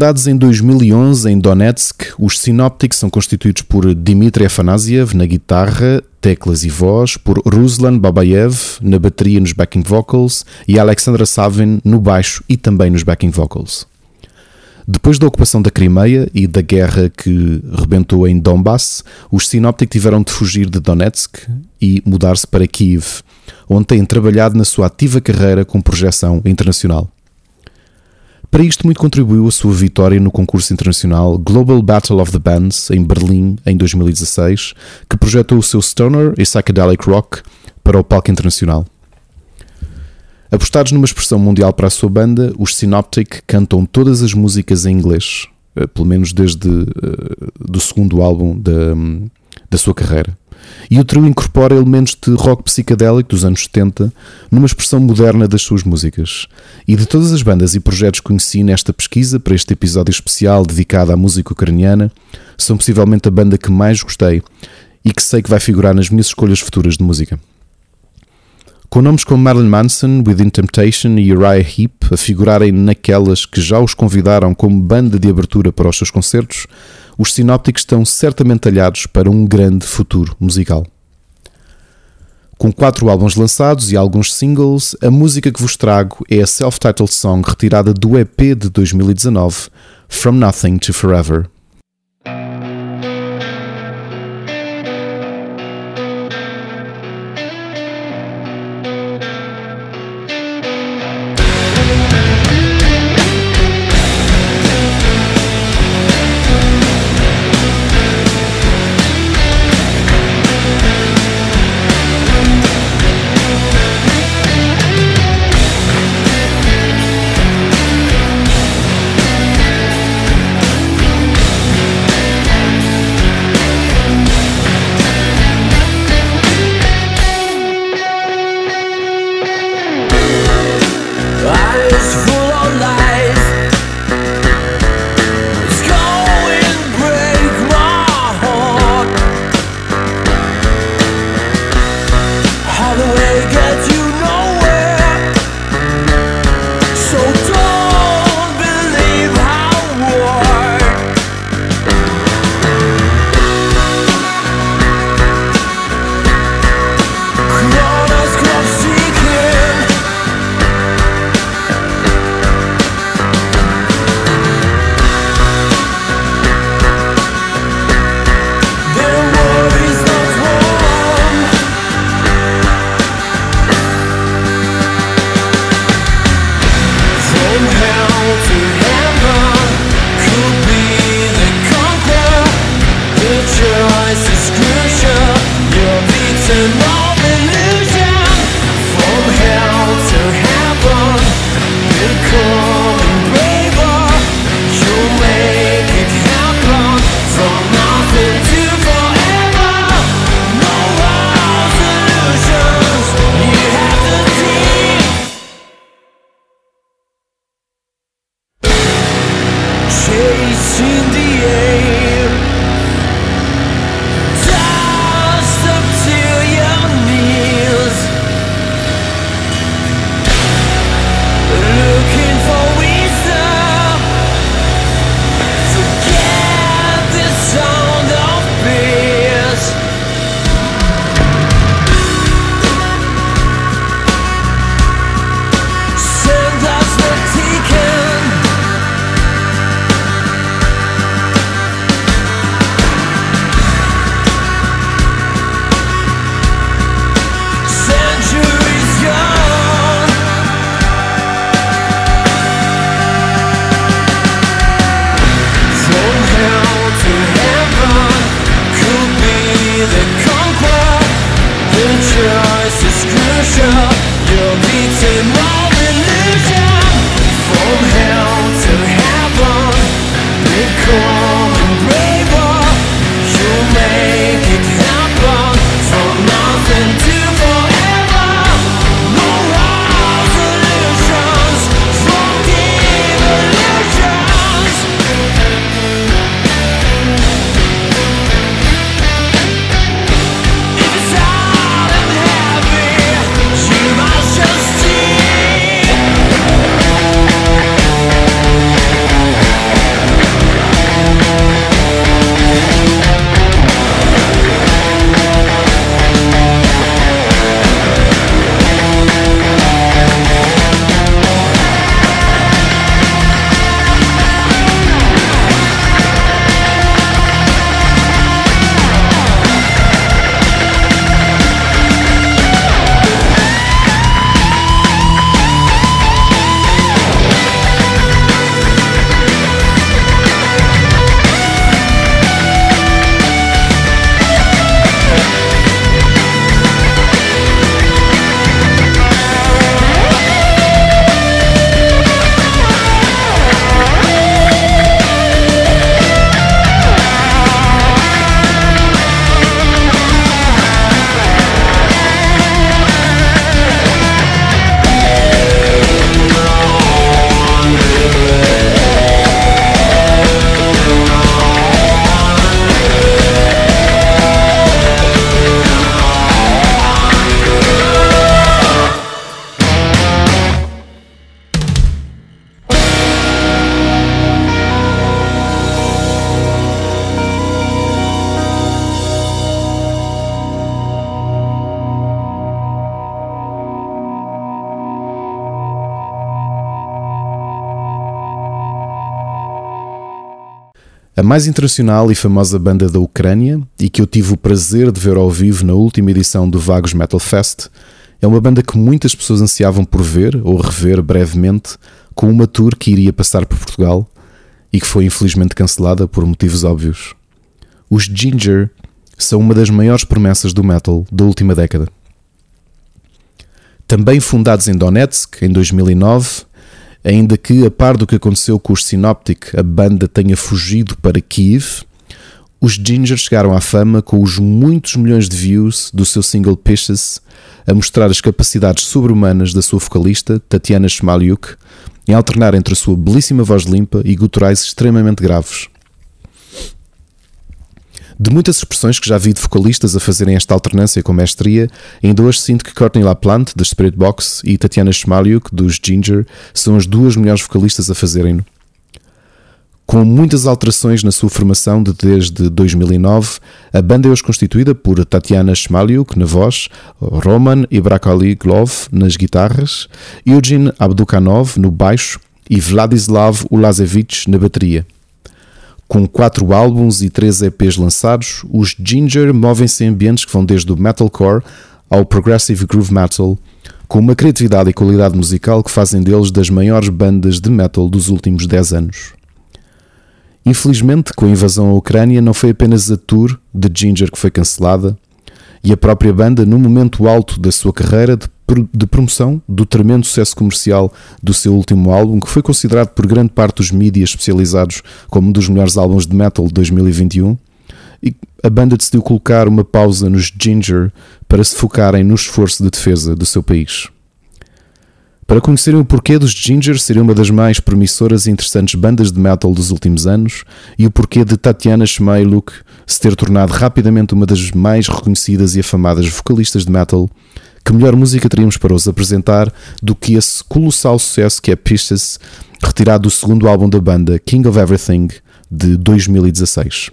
Fundados em 2011 em Donetsk, os Synoptics são constituídos por Dmitry Afanasiev na guitarra, teclas e voz, por Ruslan Babayev na bateria e nos backing vocals e Alexandra Savin no baixo e também nos backing vocals. Depois da ocupação da Crimeia e da guerra que rebentou em Donbass, os Synoptic tiveram de fugir de Donetsk e mudar-se para Kiev, onde têm trabalhado na sua ativa carreira com projeção internacional. Para isto, muito contribuiu a sua vitória no concurso internacional Global Battle of the Bands em Berlim em 2016, que projetou o seu stoner e psychedelic rock para o palco internacional. Apostados numa expressão mundial para a sua banda, os Synoptic cantam todas as músicas em inglês, eh, pelo menos desde eh, do segundo álbum da, da sua carreira. E o trio incorpora elementos de rock psicadélico dos anos 70 numa expressão moderna das suas músicas. E de todas as bandas e projetos que conheci nesta pesquisa para este episódio especial dedicado à música ucraniana, são possivelmente a banda que mais gostei e que sei que vai figurar nas minhas escolhas futuras de música. Com nomes como Marilyn Manson, Within Temptation e Uriah Heep a figurarem naquelas que já os convidaram como banda de abertura para os seus concertos, os sinópticos estão certamente talhados para um grande futuro musical. Com quatro álbuns lançados e alguns singles, a música que vos trago é a self-titled song retirada do EP de 2019, From Nothing to Forever. Mais internacional e famosa banda da Ucrânia, e que eu tive o prazer de ver ao vivo na última edição do Vagos Metal Fest, é uma banda que muitas pessoas ansiavam por ver ou rever brevemente, com uma tour que iria passar por Portugal e que foi infelizmente cancelada por motivos óbvios. Os Ginger são uma das maiores promessas do metal da última década. Também fundados em Donetsk em 2009, ainda que, a par do que aconteceu com os Synoptic, a banda tenha fugido para Kiev, os Ginger chegaram à fama com os muitos milhões de views do seu single Pieces, a mostrar as capacidades sobre-humanas da sua vocalista, Tatiana Shmalyuk, em alternar entre a sua belíssima voz limpa e guturais extremamente graves. De muitas expressões que já vi de vocalistas a fazerem esta alternância com mestria, ainda hoje sinto que Courtney LaPlante, da Spirit Box, e Tatiana Shmalyuk, dos Ginger, são as duas melhores vocalistas a fazerem-no. Com muitas alterações na sua formação de desde 2009, a banda é hoje constituída por Tatiana Shmalyuk na voz, Roman Ibrakali Glov nas guitarras, Eugene Abdukanov no baixo e Vladislav Ulazevich na bateria. Com quatro álbuns e três EPs lançados, os Ginger movem-se em ambientes que vão desde o metalcore ao progressive groove metal, com uma criatividade e qualidade musical que fazem deles das maiores bandas de metal dos últimos 10 anos. Infelizmente, com a invasão à Ucrânia, não foi apenas a tour de Ginger que foi cancelada, e a própria banda, no momento alto da sua carreira de, pro- de promoção do tremendo sucesso comercial do seu último álbum, que foi considerado por grande parte dos mídias especializados como um dos melhores álbuns de metal de 2021, e a banda decidiu colocar uma pausa nos Ginger para se focarem no esforço de defesa do seu país. Para conhecerem o porquê dos Ginger serem uma das mais promissoras e interessantes bandas de metal dos últimos anos e o porquê de Tatiana Shmailuk se ter tornado rapidamente uma das mais reconhecidas e afamadas vocalistas de metal, que melhor música teríamos para os apresentar do que esse colossal sucesso que é Pisces, retirado do segundo álbum da banda, King of Everything, de 2016.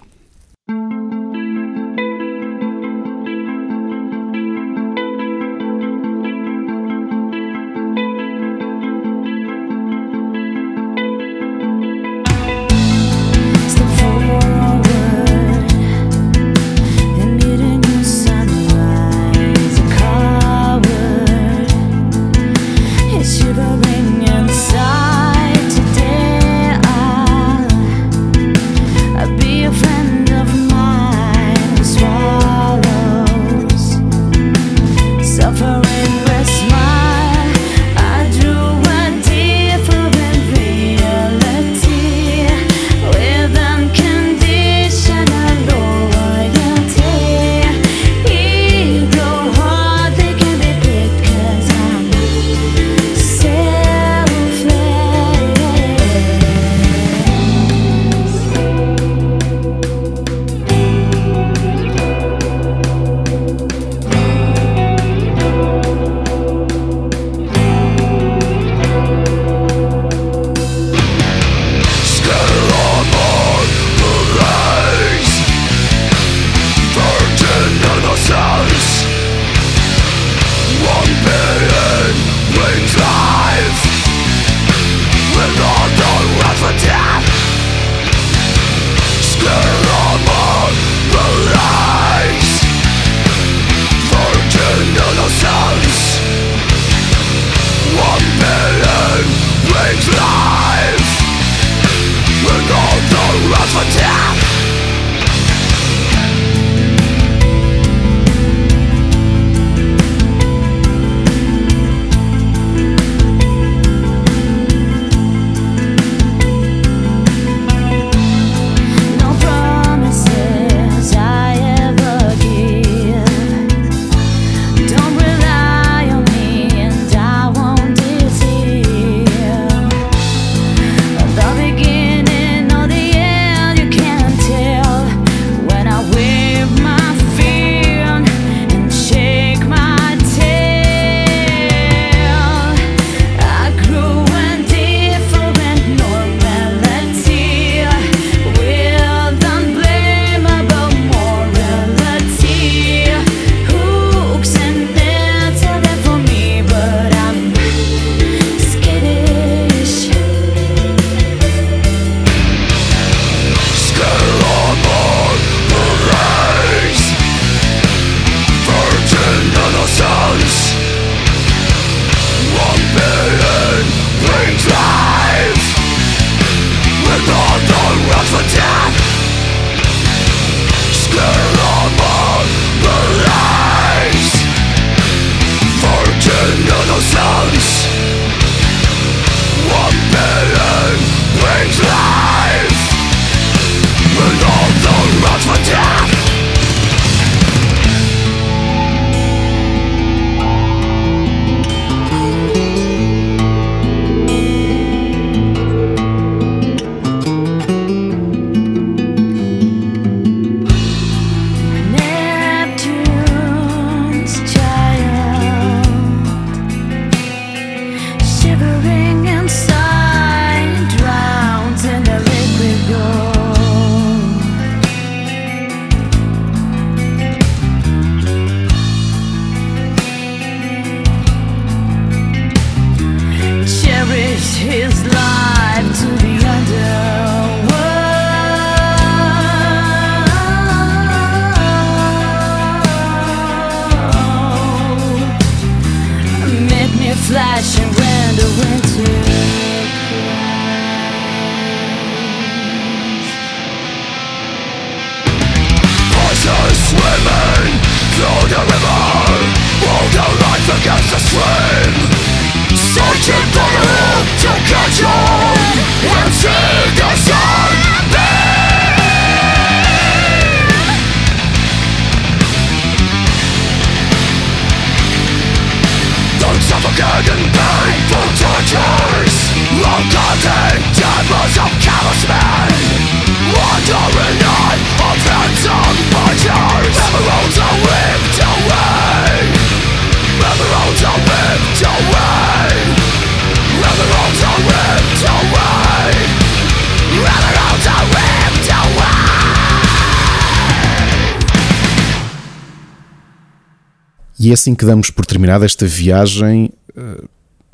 E é assim que damos por terminada esta viagem eh,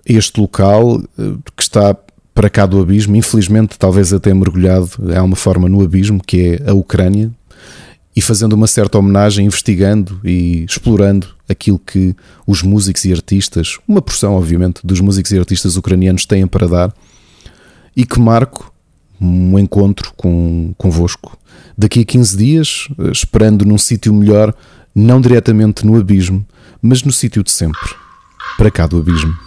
a este local eh, que está para cá do abismo, infelizmente, talvez até mergulhado há uma forma no abismo, que é a Ucrânia, e fazendo uma certa homenagem, investigando e explorando aquilo que os músicos e artistas, uma porção, obviamente, dos músicos e artistas ucranianos têm para dar, e que marco um encontro com, convosco. Daqui a 15 dias, eh, esperando num sítio melhor, não diretamente no abismo, mas no sítio de sempre, para cá do abismo.